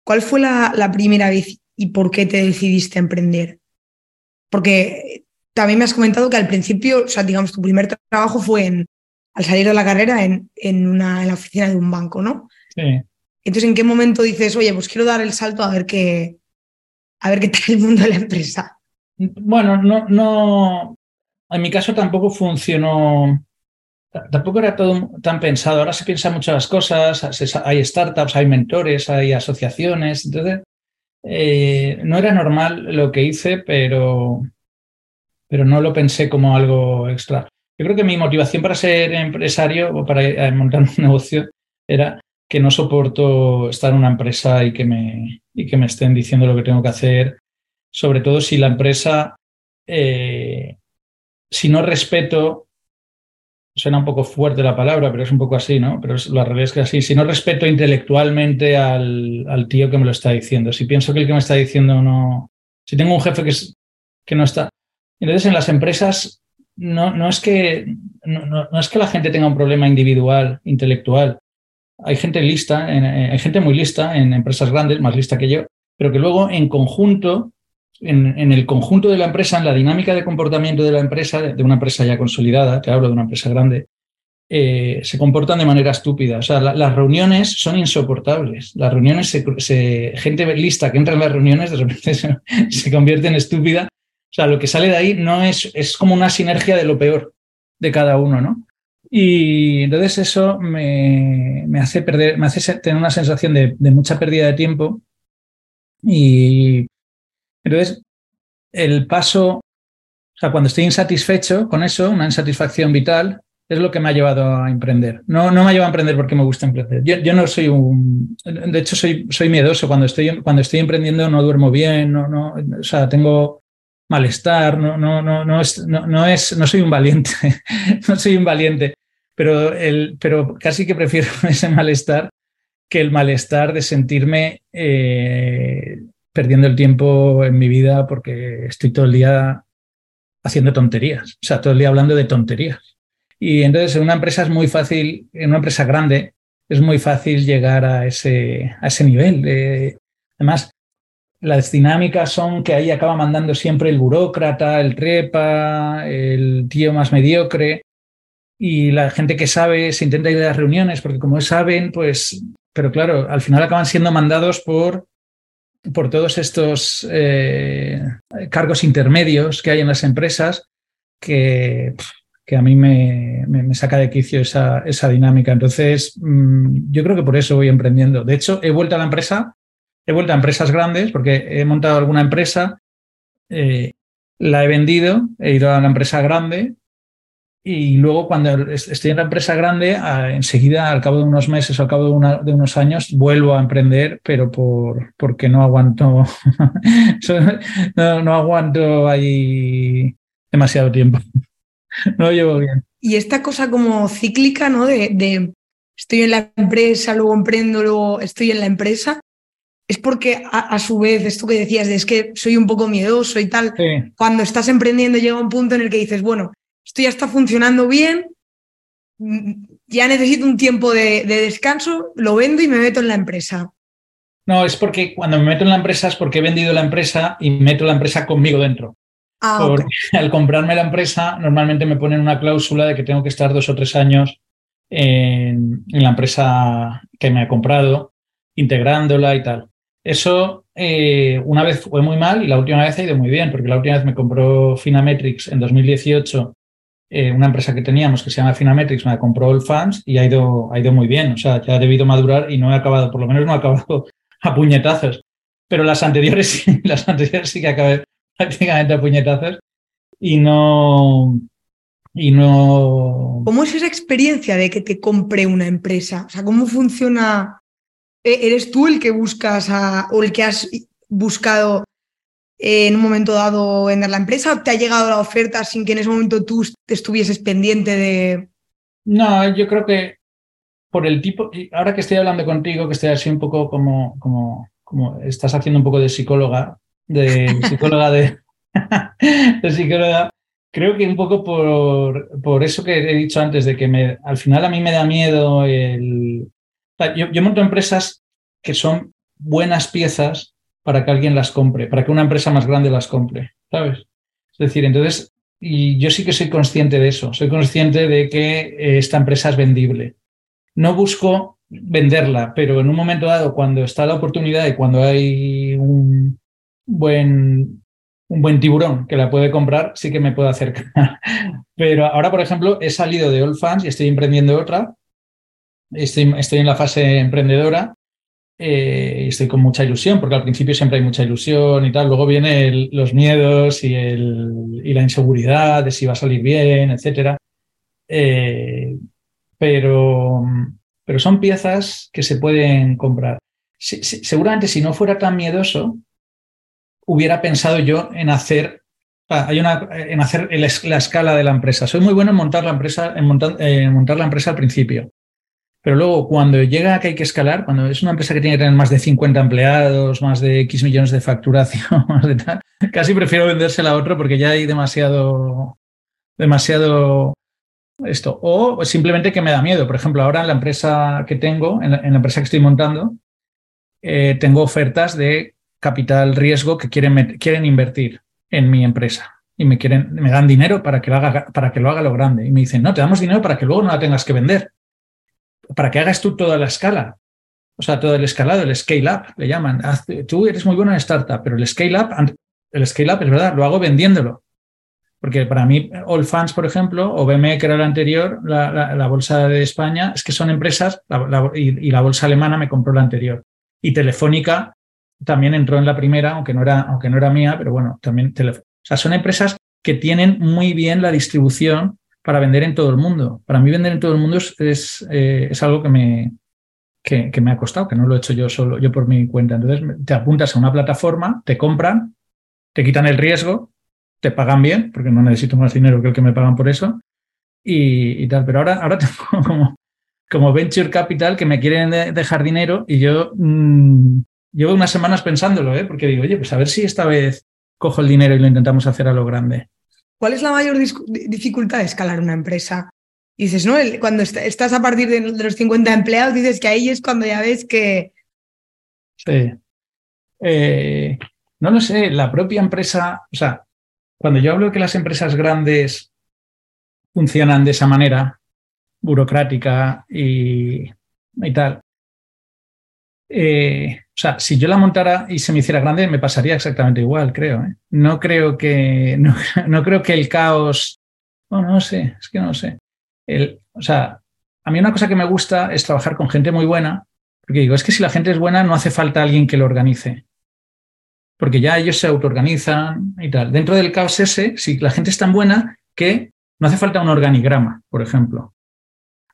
¿Cuál fue la, la primera vez y por qué te decidiste a emprender? Porque también me has comentado que al principio, o sea, digamos, tu primer trabajo fue en, al salir de la carrera en, en, una, en la oficina de un banco, ¿no? Sí. Entonces, ¿en qué momento dices, oye, pues quiero dar el salto a ver qué, a ver qué tal el mundo de la empresa? Bueno, no, no, en mi caso tampoco funcionó, tampoco era todo tan pensado. Ahora se piensa muchas cosas, hay startups, hay mentores, hay asociaciones, entonces eh, no era normal lo que hice, pero, pero no lo pensé como algo extra. Yo creo que mi motivación para ser empresario o para eh, montar un negocio era que no soporto estar en una empresa y que me, y que me estén diciendo lo que tengo que hacer, sobre todo si la empresa, eh, si no respeto, suena un poco fuerte la palabra, pero es un poco así, ¿no? Pero la realidad es que así, si no respeto intelectualmente al, al, tío que me lo está diciendo, si pienso que el que me está diciendo no, si tengo un jefe que, es, que no está. Entonces en las empresas no, no, es que, no, no, es que la gente tenga un problema individual, intelectual. Hay gente lista, eh, hay gente muy lista en empresas grandes, más lista que yo, pero que luego en conjunto, en, el conjunto de la empresa, en la dinámica de comportamiento de la empresa, de una empresa ya consolidada, te hablo de una empresa grande, eh, se comportan de manera estúpida. O sea, la, las reuniones son insoportables. Las reuniones, se, gente lista que entra en las reuniones, de repente se, se convierte en estúpida o sea, lo que sale de ahí no es, es como una sinergia de lo peor de cada uno, ¿no? Y entonces eso me, me hace perder, me hace tener una sensación de, de, mucha pérdida de tiempo. Y entonces el paso, o sea, cuando estoy insatisfecho con eso, una insatisfacción vital, es lo que me ha llevado a emprender. No, no me ha a emprender porque me gusta emprender. Yo, yo no soy un. De hecho, soy, soy miedoso. Cuando estoy, cuando estoy emprendiendo no duermo bien, no, no, o sea, tengo malestar, no, no, no, no, es, no, no, es, no soy un valiente, no soy un valiente, pero, el, pero casi que prefiero ese malestar que el malestar de sentirme eh, perdiendo el tiempo en mi vida porque estoy todo el día haciendo tonterías, o sea, todo el día hablando de tonterías. Y entonces en una empresa es muy fácil, en una empresa grande, es muy fácil llegar a ese, a ese nivel. además, las dinámicas son que ahí acaba mandando siempre el burócrata, el trepa, el tío más mediocre y la gente que sabe se intenta ir a las reuniones porque como saben, pues, pero claro, al final acaban siendo mandados por, por todos estos eh, cargos intermedios que hay en las empresas que, que a mí me, me, saca de quicio esa, esa dinámica. Entonces, mmm, yo creo que por eso voy emprendiendo. De hecho, he vuelto a la empresa he vuelto a empresas grandes porque he montado alguna empresa, eh, la he vendido, he ido a una empresa grande y luego cuando estoy en la empresa grande, enseguida, al cabo de unos meses, al cabo de, unos años, vuelvo a emprender, pero por, porque no aguanto, no, aguanto ahí demasiado tiempo. No lo llevo bien. Y esta cosa como cíclica, ¿no? De estoy en la empresa, luego emprendo, luego estoy en la empresa, es porque a, su vez, esto que decías de es que soy un poco miedoso y tal, cuando estás emprendiendo llega un punto en el que dices, bueno, esto ya está funcionando bien, mm, ya necesito un tiempo de, descanso, lo vendo y me meto en la empresa. No, es porque cuando me meto en la empresa es porque he vendido la empresa y meto la empresa conmigo dentro. Ah, al comprarme la empresa, normalmente me ponen una cláusula de que tengo que estar dos o tres años en la empresa que me ha comprado, integrándola y tal. Eso eh, una vez fue muy mal y la última vez ha ido muy bien, porque la última vez me compró Finametrics en 2018, eh, una empresa que teníamos que se llama Finametrics, me compró el Fans y ha ido, ha ido muy bien. O sea, ya ha debido madurar y no he acabado, por lo menos no he acabado a puñetazos. Pero las anteriores sí, las anteriores sí que acabé prácticamente a puñetazos y no, y no. ¿Cómo es esa experiencia de que te compre una empresa? O sea, ¿cómo funciona ¿E-, ¿Eres tú el que buscas o el que has buscado en un momento dado vender la empresa o te ha llegado la oferta sin que en ese momento tú te estuvieses pendiente de...? No, yo creo que por el tipo, ahora que estoy hablando contigo, que estoy así un poco como, como, como estás haciendo un poco de psicóloga, de psicóloga de, de psicóloga, creo que un poco por, por, eso que he dicho antes, de que me, al final a mí me da miedo el, yo, monto empresas que son buenas piezas para que alguien las compre, para que una empresa más grande las compre, ¿sabes? Es decir, entonces, y yo sí que soy consciente de eso, soy consciente de que eh, esta empresa es vendible. No busco venderla, pero en un momento dado, cuando está la oportunidad y cuando hay un buen, un buen tiburón que la puede comprar, sí que me puedo acercar. Pero ahora, por ejemplo, he salido de All Fans y estoy emprendiendo otra estoy, en la fase emprendedora eh, estoy con mucha ilusión, porque al principio siempre hay mucha ilusión y tal. Luego vienen los miedos y, la inseguridad de si va a salir bien, etc. Eh, pero, son piezas que se pueden comprar. seguramente si no fuera tan miedoso, hubiera pensado yo en hacer, ah, hay una, en hacer la escala de la empresa. Soy muy bueno en montar la empresa, en montar la empresa al principio. Pero luego, cuando llega que hay que escalar, cuando es una empresa que tiene que tener más de 50 empleados, más de X millones de facturación, casi prefiero vendérsela a otro porque ya hay demasiado, demasiado esto. O simplemente que me da miedo. Por ejemplo, ahora en la empresa que tengo, en la, empresa que estoy montando, eh, tengo ofertas de capital riesgo que quieren, quieren invertir en mi empresa y me quieren, me dan dinero para que lo haga, para que lo haga lo grande. Y me dicen, no, te damos dinero para que luego no la tengas que vender para que hagas tú toda la escala. O sea, todo el escalado, el scale up, le llaman. Tú eres muy bueno en startup, pero el scale up, el scale up es verdad, lo hago vendiéndolo. Porque para mí, All Fans, por ejemplo, o BME, que era la anterior, la, bolsa de España, es que son empresas, y, la bolsa alemana me compró la anterior. Y Telefónica también entró en la primera, aunque no era, aunque no era mía, pero bueno, también. O sea, son empresas que tienen muy bien la distribución para vender en todo el mundo. Para mí vender en todo el mundo es, es, eh, algo que me, que, me ha costado, que no lo he hecho yo solo, yo por mi cuenta. Entonces te apuntas a una plataforma, te compran, te quitan el riesgo, te pagan bien, porque no necesito más dinero que el que me pagan por eso, y, tal. Pero ahora, ahora tengo como, como venture capital que me quieren dejar dinero y yo mm, llevo unas semanas pensándolo, ¿eh? porque digo, oye, pues a ver si esta vez cojo el dinero y lo intentamos hacer a lo grande. ¿Cuál es la mayor dificultad de escalar una empresa? dices, ¿no? cuando estás a partir de, los 50 empleados, dices que ahí es cuando ya ves que... Sí. Eh, no lo sé, la propia empresa, o sea, cuando yo hablo de que las empresas grandes funcionan de esa manera, burocrática y, y tal, eh, o sea, si yo la montara y se me hiciera grande, me pasaría exactamente igual, creo. ¿eh? No creo que. No, creo que el caos. No, no sé, es que no sé. El, o sea, a mí una cosa que me gusta es trabajar con gente muy buena, porque digo, es que si la gente es buena, no hace falta alguien que lo organice. Porque ya ellos se autoorganizan y tal. Dentro del caos ese, si la gente es tan buena que No hace falta un organigrama, por ejemplo.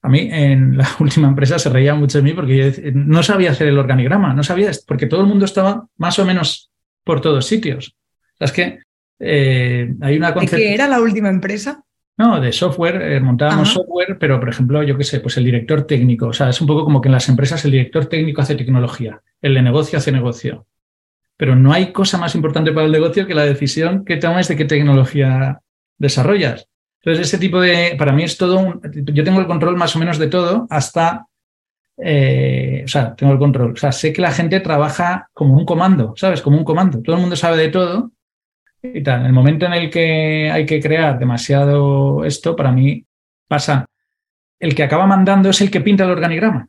A mí en la última empresa se reía mucho de mí porque yo no sabía hacer el organigrama, no sabía, porque todo el mundo estaba más o menos por todos sitios. es que eh, hay una ¿De qué era la última empresa? No, de software, eh, montábamos software, pero por ejemplo, yo qué sé, pues el director técnico, o sea, es un poco como que en las empresas el director técnico hace tecnología, el de negocio hace negocio. Pero no hay cosa más importante para el negocio que la decisión que tomes de qué tecnología desarrollas. Entonces, ese tipo de, para mí es todo un, yo tengo el control más o menos de todo hasta, eh, o sea, tengo el control, o sea, sé que la gente trabaja como un comando, ¿sabes? Como un comando. Todo el mundo sabe de todo y tal. En el momento en el que hay que crear demasiado esto, para mí pasa, el que acaba mandando es el que pinta el organigrama.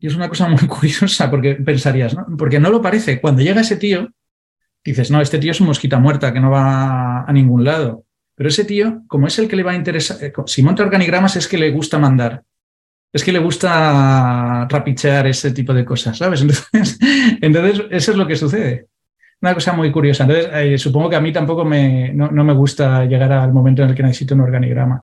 Y es una cosa muy curiosa porque pensarías, ¿no? Porque no lo parece. Cuando llega ese tío, dices, no, este tío es un mosquita muerta que no va a ningún lado. Pero ese tío, como es el que le va a interesar, eh, si monta organigramas es que le gusta mandar. Es que le gusta rapichear ese tipo de cosas, ¿sabes? Entonces, entonces eso es lo que sucede. Una cosa muy curiosa. Entonces, eh, supongo que a mí tampoco me, no, me gusta llegar al momento en el que necesito un organigrama.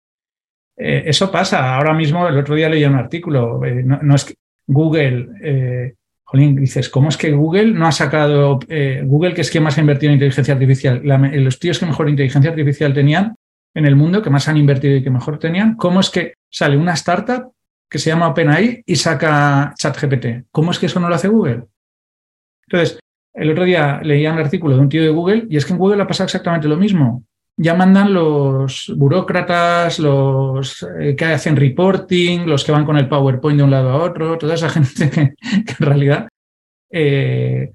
Eh, eso pasa. Ahora mismo, el otro día leí un artículo. no, es que Google dices, ¿cómo es que Google no ha sacado, eh, Google que es quien más ha invertido en inteligencia artificial, los tíos que mejor inteligencia artificial tenían en el mundo, que más han invertido y que mejor tenían, ¿cómo es que sale una startup que se llama OpenAI y saca ChatGPT? ¿Cómo es que eso no lo hace Google? Entonces, el otro día leía un artículo de un tío de Google y es que en Google ha pasado exactamente lo mismo ya mandan los burócratas, los eh, que hacen reporting, los que van con el PowerPoint de un lado a otro, toda esa gente que, en realidad, eh,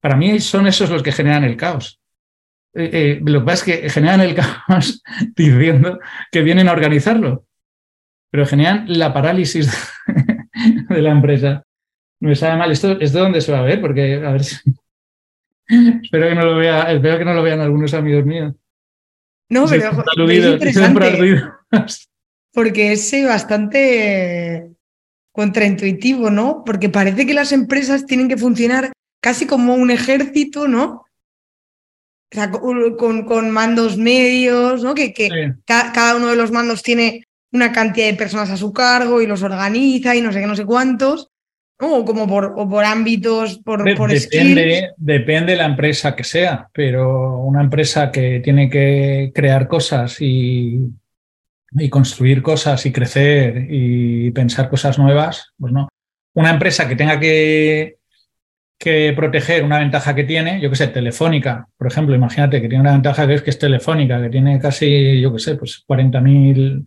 para mí son esos los que generan el caos. Eh, lo que pasa es que generan el caos diciendo que vienen a organizarlo, pero generan la parálisis de la empresa. No me sabe mal. Esto es de donde se va a ver, porque a ver si... espero que no lo vea, espero que no lo vean algunos amigos míos. No, pero es interesante. Porque es eh, bastante contraintuitivo, ¿no? Porque parece que las empresas tienen que funcionar casi como un ejército, ¿no? O sea, con, mandos medios, ¿no? Que, cada uno de los mandos tiene una cantidad de personas a su cargo y los organiza y no sé qué, no sé cuántos. O como por, por ámbitos, por, por depende, depende de la empresa que sea, pero una empresa que tiene que crear cosas y, y construir cosas y crecer y pensar cosas nuevas, pues no. Una empresa que tenga que, que proteger una ventaja que tiene, yo que sé, Telefónica, por ejemplo, imagínate que tiene una ventaja que es que es Telefónica, que tiene casi, yo que sé, pues 40.000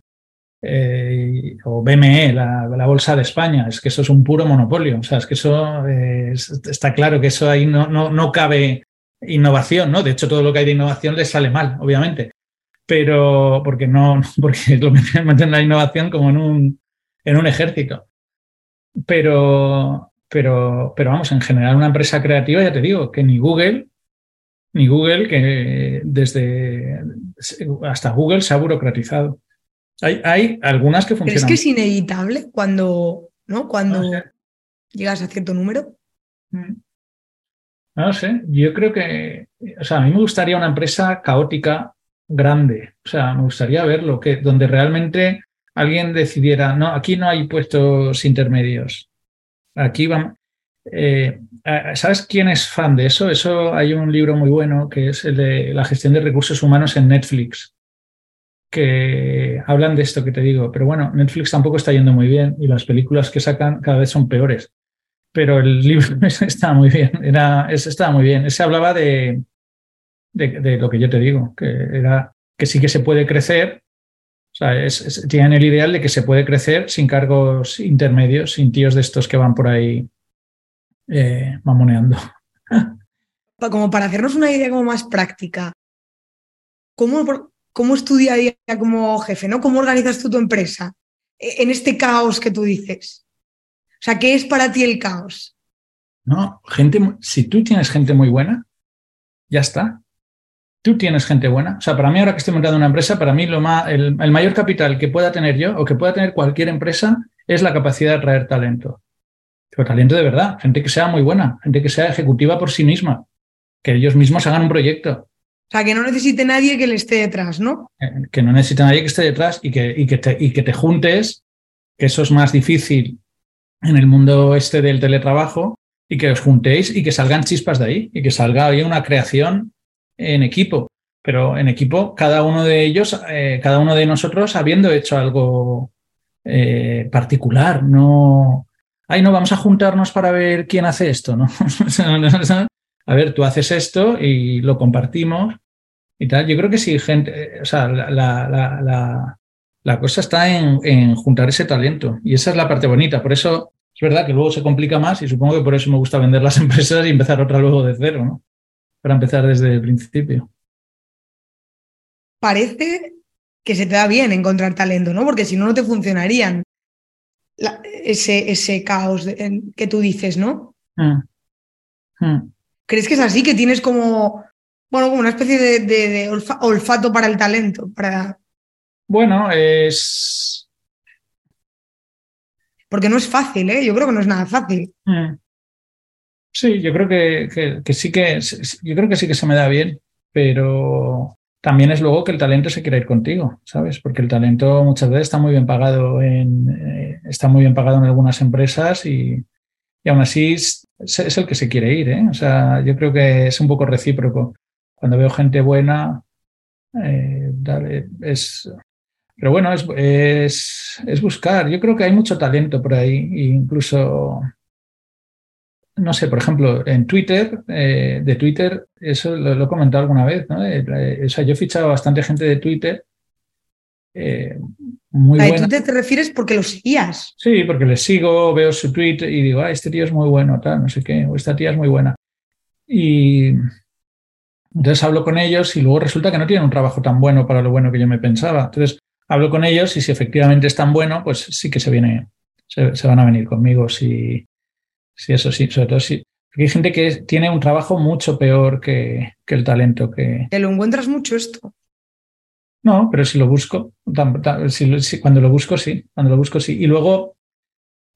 eh, o BME, la, Bolsa de España, es que eso es un puro monopolio. O sea, es que eso está claro que eso ahí no, no, no, cabe innovación, ¿no? De hecho, todo lo que hay de innovación les sale mal, obviamente. Pero porque no, porque lo meten la innovación como en un, en un ejército. Pero, pero, pero vamos, en general, una empresa creativa, ya te digo, que ni Google, ni Google, que desde hasta Google se ha burocratizado. Hay, algunas que funcionan. ¿Crees que es inevitable cuando, ¿no? cuando llegas a cierto número? Mm. No sé, yo creo que, o sea, a mí me gustaría una empresa caótica, grande. O sea, me gustaría verlo, que donde realmente alguien decidiera, no, aquí no hay puestos intermedios. Aquí vamos. Eh, ¿Sabes quién es fan de eso? Eso hay un libro muy bueno que es el de la gestión de recursos humanos en Netflix que hablan de esto que te digo. Pero bueno, Netflix tampoco está yendo muy bien y las películas que sacan cada vez son peores. Pero el libro estaba muy bien, era, estaba muy bien. Ese hablaba de, de, lo que yo te digo, que era que sí que se puede crecer. O sea, es, tienen el ideal de que se puede crecer sin cargos intermedios, sin tíos de estos que van por ahí eh, mamoneando. Como para hacernos una idea como más práctica, ¿cómo, ¿Cómo es tu día a día como jefe? ¿no? ¿Cómo organizas tú tu empresa e, en este caos que tú dices? O sea, ¿qué es para ti el caos? No, gente, si tú tienes gente muy buena, ya está. Tú tienes gente buena. O sea, para mí ahora que estoy montando una empresa, para mí lo más, el, mayor capital que pueda tener yo o que pueda tener cualquier empresa es la capacidad de traer talento. Pero talento de verdad, gente que sea muy buena, gente que sea ejecutiva por sí misma, que ellos mismos hagan un proyecto, O sea, que no necesite nadie que le esté detrás, ¿no? Que no necesite nadie que esté detrás y que, y que, te, y que te juntes, que eso es más difícil en el mundo este del teletrabajo, y que os juntéis y que salgan chispas de ahí y que salga ahí una creación en equipo. Pero en equipo, cada uno de ellos, eh, cada uno de nosotros habiendo hecho algo eh, particular, no. Ay, no, vamos a juntarnos para ver quién hace esto, ¿no? a ver, tú haces esto y lo compartimos y tal. Yo creo que sí, gente, o sea, la, la, la, cosa está en, en, juntar ese talento y esa es la parte bonita. Por eso es verdad que luego se complica más y supongo que por eso me gusta vender las empresas y empezar otra luego de cero, ¿no? Para empezar desde el principio. Parece que se te da bien encontrar talento, ¿no? Porque si no, no te funcionarían ese, ese caos que tú dices, ¿no? Mm. Mm. ¿Crees que es así? Que tienes como, bueno, como una especie de, olfato para el talento, para... Bueno, es, porque no es fácil, ¿eh? Yo creo que no es nada fácil. Mm. Sí, yo creo que, que, sí que yo creo que sí que se me da bien, pero también es luego que el talento se quiere ir contigo, ¿sabes? Porque el talento muchas veces está muy bien pagado en eh, está muy bien pagado en algunas empresas y, y aún así es, es, el que se quiere ir, ¿eh? O sea, yo creo que es un poco recíproco. Cuando veo gente buena, eh, es, pero bueno, es, es, buscar. Yo creo que hay mucho talento por ahí, incluso, no sé, por ejemplo, en Twitter, eh, de Twitter, eso lo, he comentado alguna vez, ¿no? Eh, eh, o sea, yo he fichado bastante gente de Twitter. Muy ¿A Twitter te refieres porque lo seguías? Sí, porque les sigo, veo su tweet y digo, ah, este tío es muy bueno, tal, no sé qué, o esta tía es muy buena. Y entonces hablo con ellos y luego resulta que no tienen un trabajo tan bueno para lo bueno que yo me pensaba. Entonces, hablo con ellos y si efectivamente es tan bueno, pues sí que se viene, se, van a venir conmigo. Si, si, eso sí, sobre todo si. Porque hay gente que tiene un trabajo mucho peor que, que el talento que. ¿Te lo encuentras mucho esto? No, pero si lo busco, cuando lo busco, sí, cuando lo busco, sí. Y luego,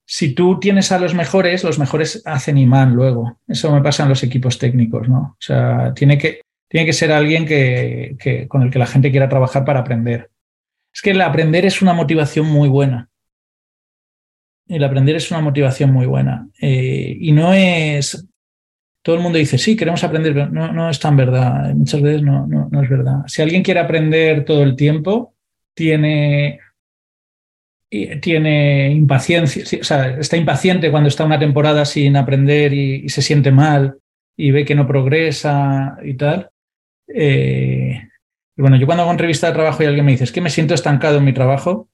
si tú tienes a los mejores, los mejores hacen imán luego. Eso me pasa en los equipos técnicos, ¿no? O sea, tiene que, tiene que ser alguien que, con el que la gente quiera trabajar para aprender. Es que el aprender es una motivación muy buena. El aprender es una motivación muy buena. Eh, y no es. Todo el mundo dice, sí, queremos aprender, pero no, no es tan verdad. Muchas veces no, no, es verdad. Si alguien quiere aprender todo el tiempo, tiene, tiene impaciencia, o sea, está impaciente cuando está una temporada sin aprender y, se siente mal y ve que no progresa y tal. Eh, bueno, yo cuando hago entrevista de trabajo y alguien me dice, es que me siento estancado en mi trabajo,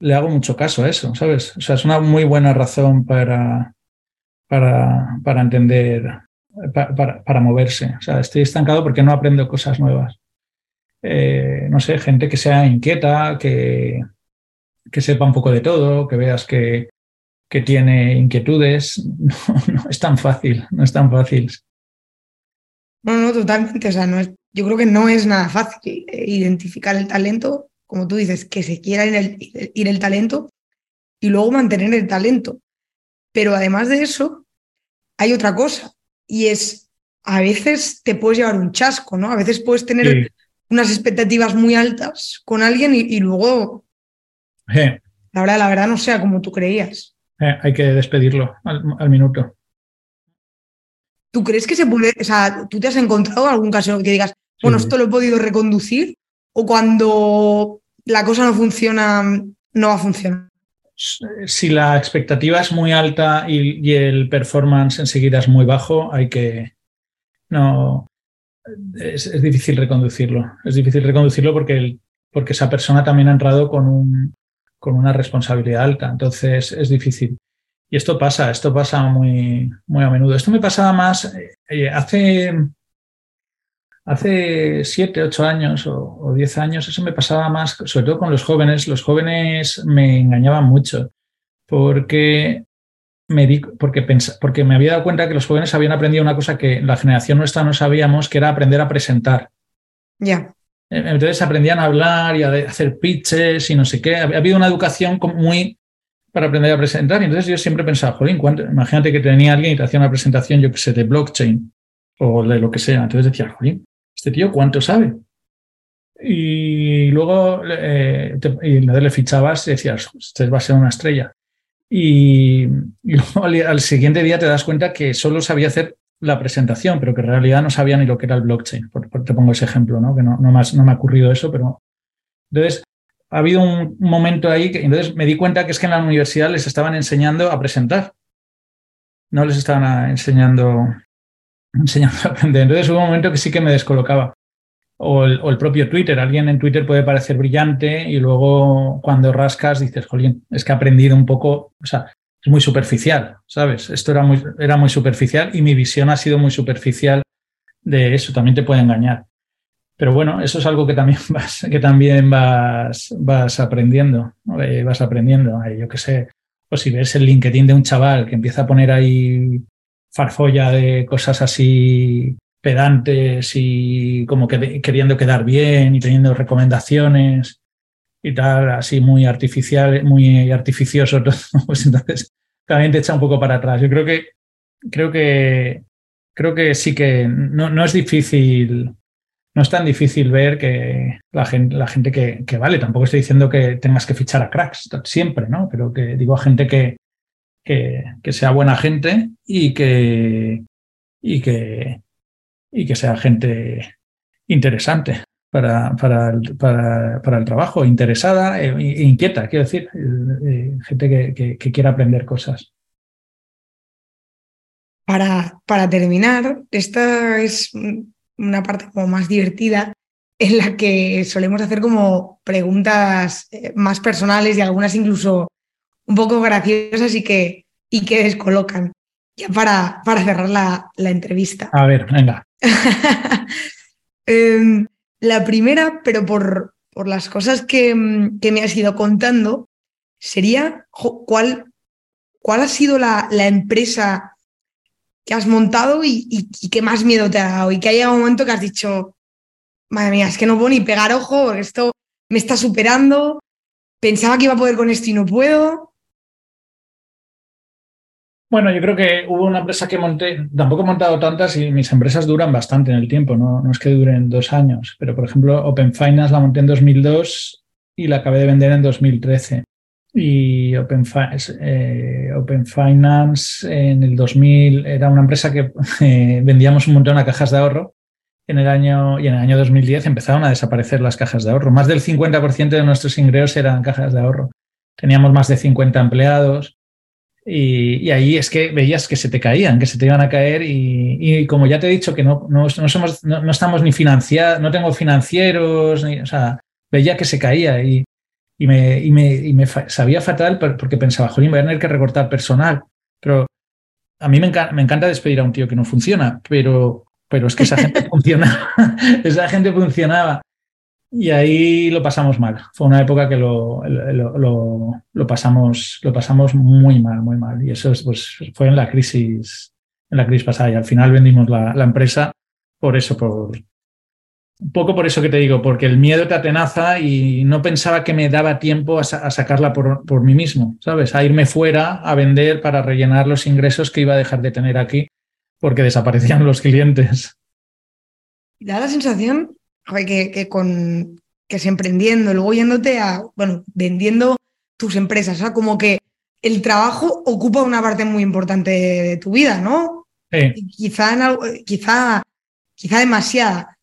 le hago mucho caso a eso, ¿sabes? O sea, es una muy buena razón para, para, para entender, para, para, moverse. O sea, estoy estancado porque no aprendo cosas nuevas. Eh, no sé, gente que sea inquieta, que, que sepa un poco de todo, que veas que, que tiene inquietudes. No, es tan fácil, no es tan fácil. No, no, totalmente. O sea, no es, yo creo que no es nada fácil eh, identificar el talento, como tú dices, que se quiera ir el talento y luego mantener el talento. Pero además de eso, hay otra cosa y es, a veces te puedes llevar un chasco, ¿no? A veces puedes tener unas expectativas muy altas con alguien y, luego, la verdad, la verdad no sea como tú creías. hay que despedirlo al minuto. ¿Tú crees que se puede, o sea, tú te has encontrado algún caso que digas, bueno, esto lo he podido reconducir o cuando la cosa no funciona, no va a funcionar. Si la expectativa es muy alta y, el performance enseguida es muy bajo, hay que... No, es, difícil reconducirlo. Es difícil reconducirlo porque, porque esa persona también ha entrado con, un, con una responsabilidad alta. Entonces es difícil. Y esto pasa, esto pasa muy, muy a menudo. Esto me pasaba más eh, hace Hace siete, ocho años o, diez años eso me pasaba más, sobre todo con los jóvenes. Los jóvenes me engañaban mucho porque me, di, porque, porque me había dado cuenta que los jóvenes habían aprendido una cosa que la generación nuestra no sabíamos, que era aprender a presentar. Ya. Eh, entonces aprendían a hablar y a hacer pitches y no sé qué. Ha habido una educación muy para aprender a presentar. Y entonces yo siempre pensaba, jolín, imagínate que tenía alguien y te hacía una presentación, yo que sé, de blockchain o de lo que sea. Entonces decía, jolín, este tío cuánto sabe. Y luego eh, y le fichabas y decías, este va a ser una estrella. Y, luego al, siguiente día te das cuenta que solo sabía hacer la presentación, pero que en realidad no sabía ni lo que era el blockchain. te pongo ese ejemplo, ¿no? que no, no, no me ha ocurrido eso, pero entonces ha habido un momento ahí que entonces me di cuenta que es que en la universidad les estaban enseñando a presentar. No les estaban enseñando, enseñando a aprender. Entonces hubo un momento que sí que me descolocaba. O el, propio Twitter. Alguien en Twitter puede parecer brillante y luego cuando rascas dices, jolín, es que he aprendido un poco, o sea, es muy superficial, ¿sabes? Esto era muy, era muy superficial y mi visión ha sido muy superficial de eso. También te puede engañar. Pero bueno, eso es algo que también vas, que también vas, vas aprendiendo, eh, vas aprendiendo. yo qué sé, o si ves el LinkedIn de un chaval que empieza a poner ahí farfolla de cosas así pedantes y como que queriendo quedar bien y teniendo recomendaciones y tal, así muy artificial, muy artificioso, pues entonces también te echa un poco para atrás. Yo creo que creo que creo que sí que no, no es difícil no es tan difícil ver que la gente, la gente que, vale, tampoco estoy diciendo que tengas que fichar a cracks siempre, ¿no? Pero que digo a gente que, que, sea buena gente y que, y que, y que sea gente interesante para, para, el, para, el trabajo, interesada e, inquieta, quiero decir, eh, eh, gente que, que, quiera aprender cosas. Para, para terminar, esta es una parte como más divertida en la que solemos hacer como preguntas más personales y algunas incluso un poco graciosas y que, y que descolocan. Ya para, para cerrar la, la entrevista. A ver, venga. Em, la primera, pero por, por las cosas que, que, me has ido contando, sería cuál, cuál ha sido la, la empresa que has montado y, qué más miedo te ha dado. Y que haya un momento que has dicho, madre mía, es que no puedo ni pegar ojo, esto me está superando, pensaba que iba a poder con esto y no puedo. Bueno, yo creo que hubo una empresa que monté, tampoco he montado tantas y mis empresas duran bastante en el tiempo, no, es que duren dos años, pero por ejemplo Open Finance la monté en 2002 y la acabé de vender en 2013 y Open, eh, Open, Finance en el 2000 era una empresa que eh, vendíamos un montón a cajas de ahorro. En el año, y en el año 2010 empezaron a desaparecer las cajas de ahorro. Más del 50% de nuestros ingresos eran cajas de ahorro. Teníamos más de 50 empleados y, ahí es que veías que se te caían, que se te iban a caer y, como ya te he dicho que no, no, somos, no, estamos ni financiados, no tengo financieros, o sea, veía que se caía y, y me, y me, y me sabía fatal porque pensaba, jolín, voy a tener que recortar personal. Pero a mí me, me encanta despedir a un tío que no funciona, pero, pero es que esa gente funciona, esa gente funcionaba. Y ahí lo pasamos mal. Fue una época que lo, lo, pasamos, lo pasamos muy mal, muy mal. Y eso pues, fue en la crisis, en la crisis pasada. Y al final vendimos la, empresa por eso, por, un poco por eso que te digo, porque el miedo te atenaza y no pensaba que me daba tiempo a, sacarla por, mí mismo, ¿sabes? A irme fuera a vender para rellenar los ingresos que iba a dejar de tener aquí porque desaparecían los clientes. Da la sensación que, que con que es emprendiendo, luego yéndote a, bueno, vendiendo tus empresas, o sea, como que el trabajo ocupa una parte muy importante de tu vida, ¿no? Sí. Quizá, quizá, quizá demasiada.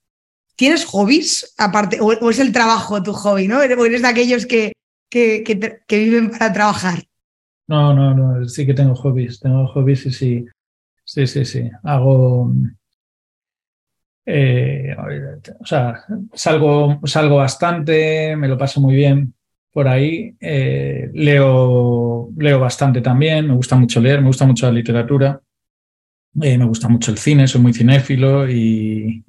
¿Tienes hobbies aparte? O, es el trabajo tu hobby, no? ¿O eres de aquellos que, que, que, viven para trabajar? No, no, no, sí que tengo hobbies. Tengo hobbies y sí, sí, sí, sí. Hago. Eh, o sea, salgo, salgo bastante, me lo paso muy bien por ahí. Eh, leo, leo bastante también, me gusta mucho leer, me gusta mucho la literatura. Eh, me gusta mucho el cine, soy muy cinéfilo y,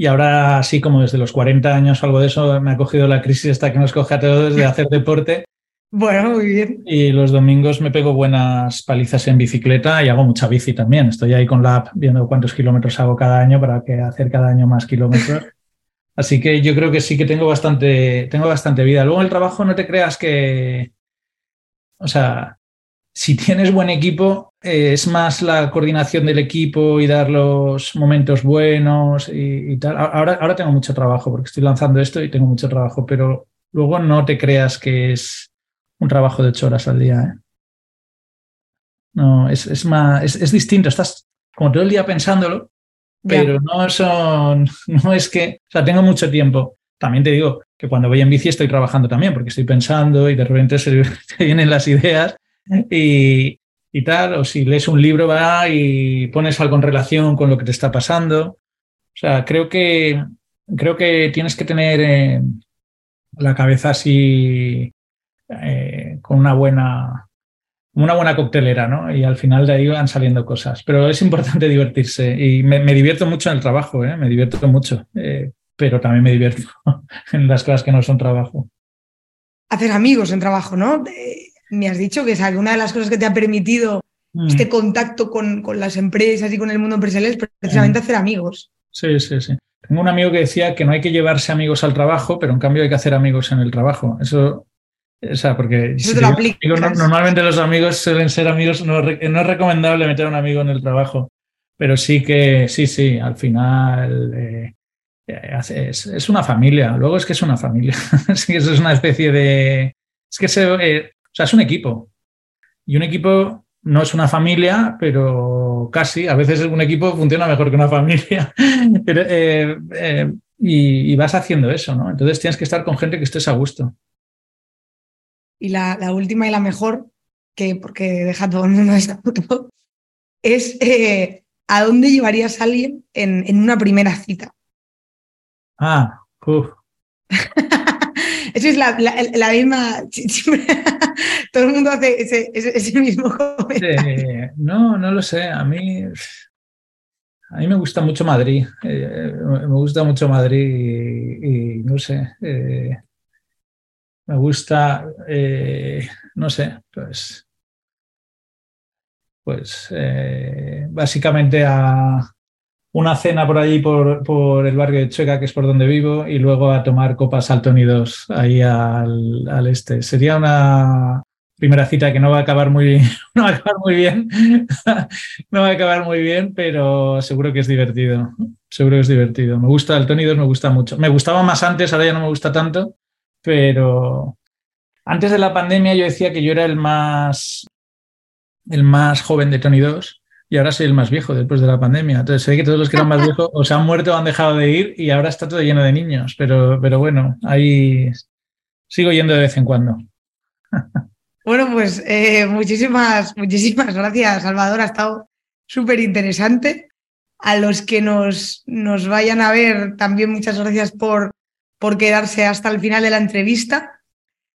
y ahora, así como desde los 40 años o algo de eso, me ha cogido la crisis esta que nos coge a todos de hacer deporte. Bueno, muy bien. Y los domingos me pego buenas palizas en bicicleta y hago mucha bici también. Estoy ahí con la app viendo cuántos kilómetros hago cada año para que hacer cada año más kilómetros. Así que yo creo que sí que tengo bastante, tengo bastante vida. Luego el trabajo no te creas que, o sea, si tienes buen equipo, eh, es más la coordinación del equipo y dar los momentos buenos y, tal. Ahora, ahora tengo mucho trabajo porque estoy lanzando esto y tengo mucho trabajo, pero luego no te creas que es un trabajo de ocho horas al día. ¿eh? No, es, más, es, distinto. Estás como todo el día pensándolo, pero no son, no es que, o sea, tengo mucho tiempo. También te digo que cuando voy en bici estoy trabajando también, porque estoy pensando y de repente se vienen las ideas y, y tal, o si lees un libro va y pones algo en relación con lo que te está pasando. O sea, creo que, creo que tienes que tener eh, la cabeza así eh, con una buena, una buena coctelera, ¿no? Y al final de ahí van saliendo cosas. Pero es importante divertirse y me, divierto mucho en el trabajo, ¿eh? me divierto mucho, eh, pero también me divierto en las cosas que no son trabajo. Hacer amigos en trabajo, ¿no? me has dicho que es una de las cosas que te ha permitido mm. este contacto con, con, las empresas y con el mundo empresarial es precisamente mm. hacer amigos. Sí, sí, sí. Tengo un amigo que decía que no hay que llevarse amigos al trabajo, pero en cambio hay que hacer amigos en el trabajo. Eso, o sea, porque normalmente los amigos suelen ser amigos, no, es recomendable meter a un amigo en el trabajo, pero sí que, sí, sí, al final eh, es, es, una familia. Luego es que es una familia. es que eso es una especie de... Es que se, eh, o sea, es un equipo. Y un equipo no es una familia, pero casi. A veces un equipo funciona mejor que una familia. Eh, eh, y, vas haciendo eso, ¿no? Entonces tienes que estar con gente que estés a gusto. Y la, última y la mejor, que porque deja todo el mundo es eh, ¿a dónde llevarías a alguien en, en una primera cita? Ah, uff. Eso es la, misma. Todo el mundo hace ese, mismo comentario. no, no lo sé. A mí. A mí me gusta mucho Madrid. Eh, me gusta mucho Madrid y, no sé. Eh, me gusta. Eh, no sé, pues. Pues básicamente a una cena por allí, por, el barrio de Chueca, que es por donde vivo, y luego a tomar copas al Tony 2, ahí al, este. Sería una primera cita que no va a acabar muy, no va a acabar muy bien, no va a acabar muy bien, pero seguro que es divertido. Seguro que es divertido. Me gusta el Tony 2, me gusta mucho. Me gustaba más antes, ahora ya no me gusta tanto, pero antes de la pandemia yo decía que yo era el más el más joven de Tony 2 y ahora soy el más viejo después de la pandemia. Entonces sé que todos los que eran más viejos o se han muerto o han dejado de ir y ahora está todo lleno de niños. Pero, pero bueno, ahí sigo yendo de vez en cuando. Bueno, pues eh, muchísimas, muchísimas gracias, Salvador. Ha estado súper interesante. A los que nos, nos vayan a ver, también muchas gracias por, por quedarse hasta el final de la entrevista.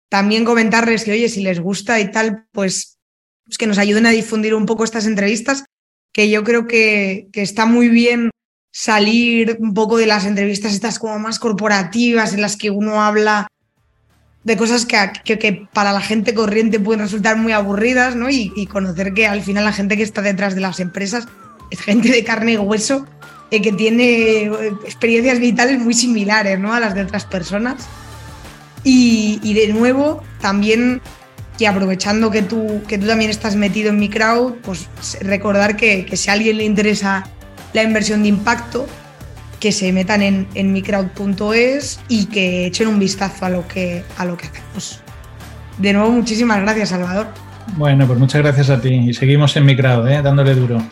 También comentarles que, oye, si les gusta y tal, pues, pues que nos ayuden a difundir un poco estas entrevistas que yo creo que, está muy bien salir un poco de las entrevistas estas como más corporativas en las que uno habla de cosas que, que, para la gente corriente pueden resultar muy aburridas, ¿no? Y, conocer que al final la gente que está detrás de las empresas es gente de carne y hueso eh, que tiene eh, experiencias vitales muy similares, ¿no? A las de otras personas. Y, de nuevo, también y aprovechando que tú, que tú también estás metido en mi crowd, pues recordar que, si a alguien le interesa la inversión de impacto, que se metan en, en microwd.es y que echen un vistazo a lo que, a lo que hacemos. De nuevo, muchísimas gracias, Salvador. Bueno, pues muchas gracias a ti y seguimos en mi crowd, ¿eh? dándole duro.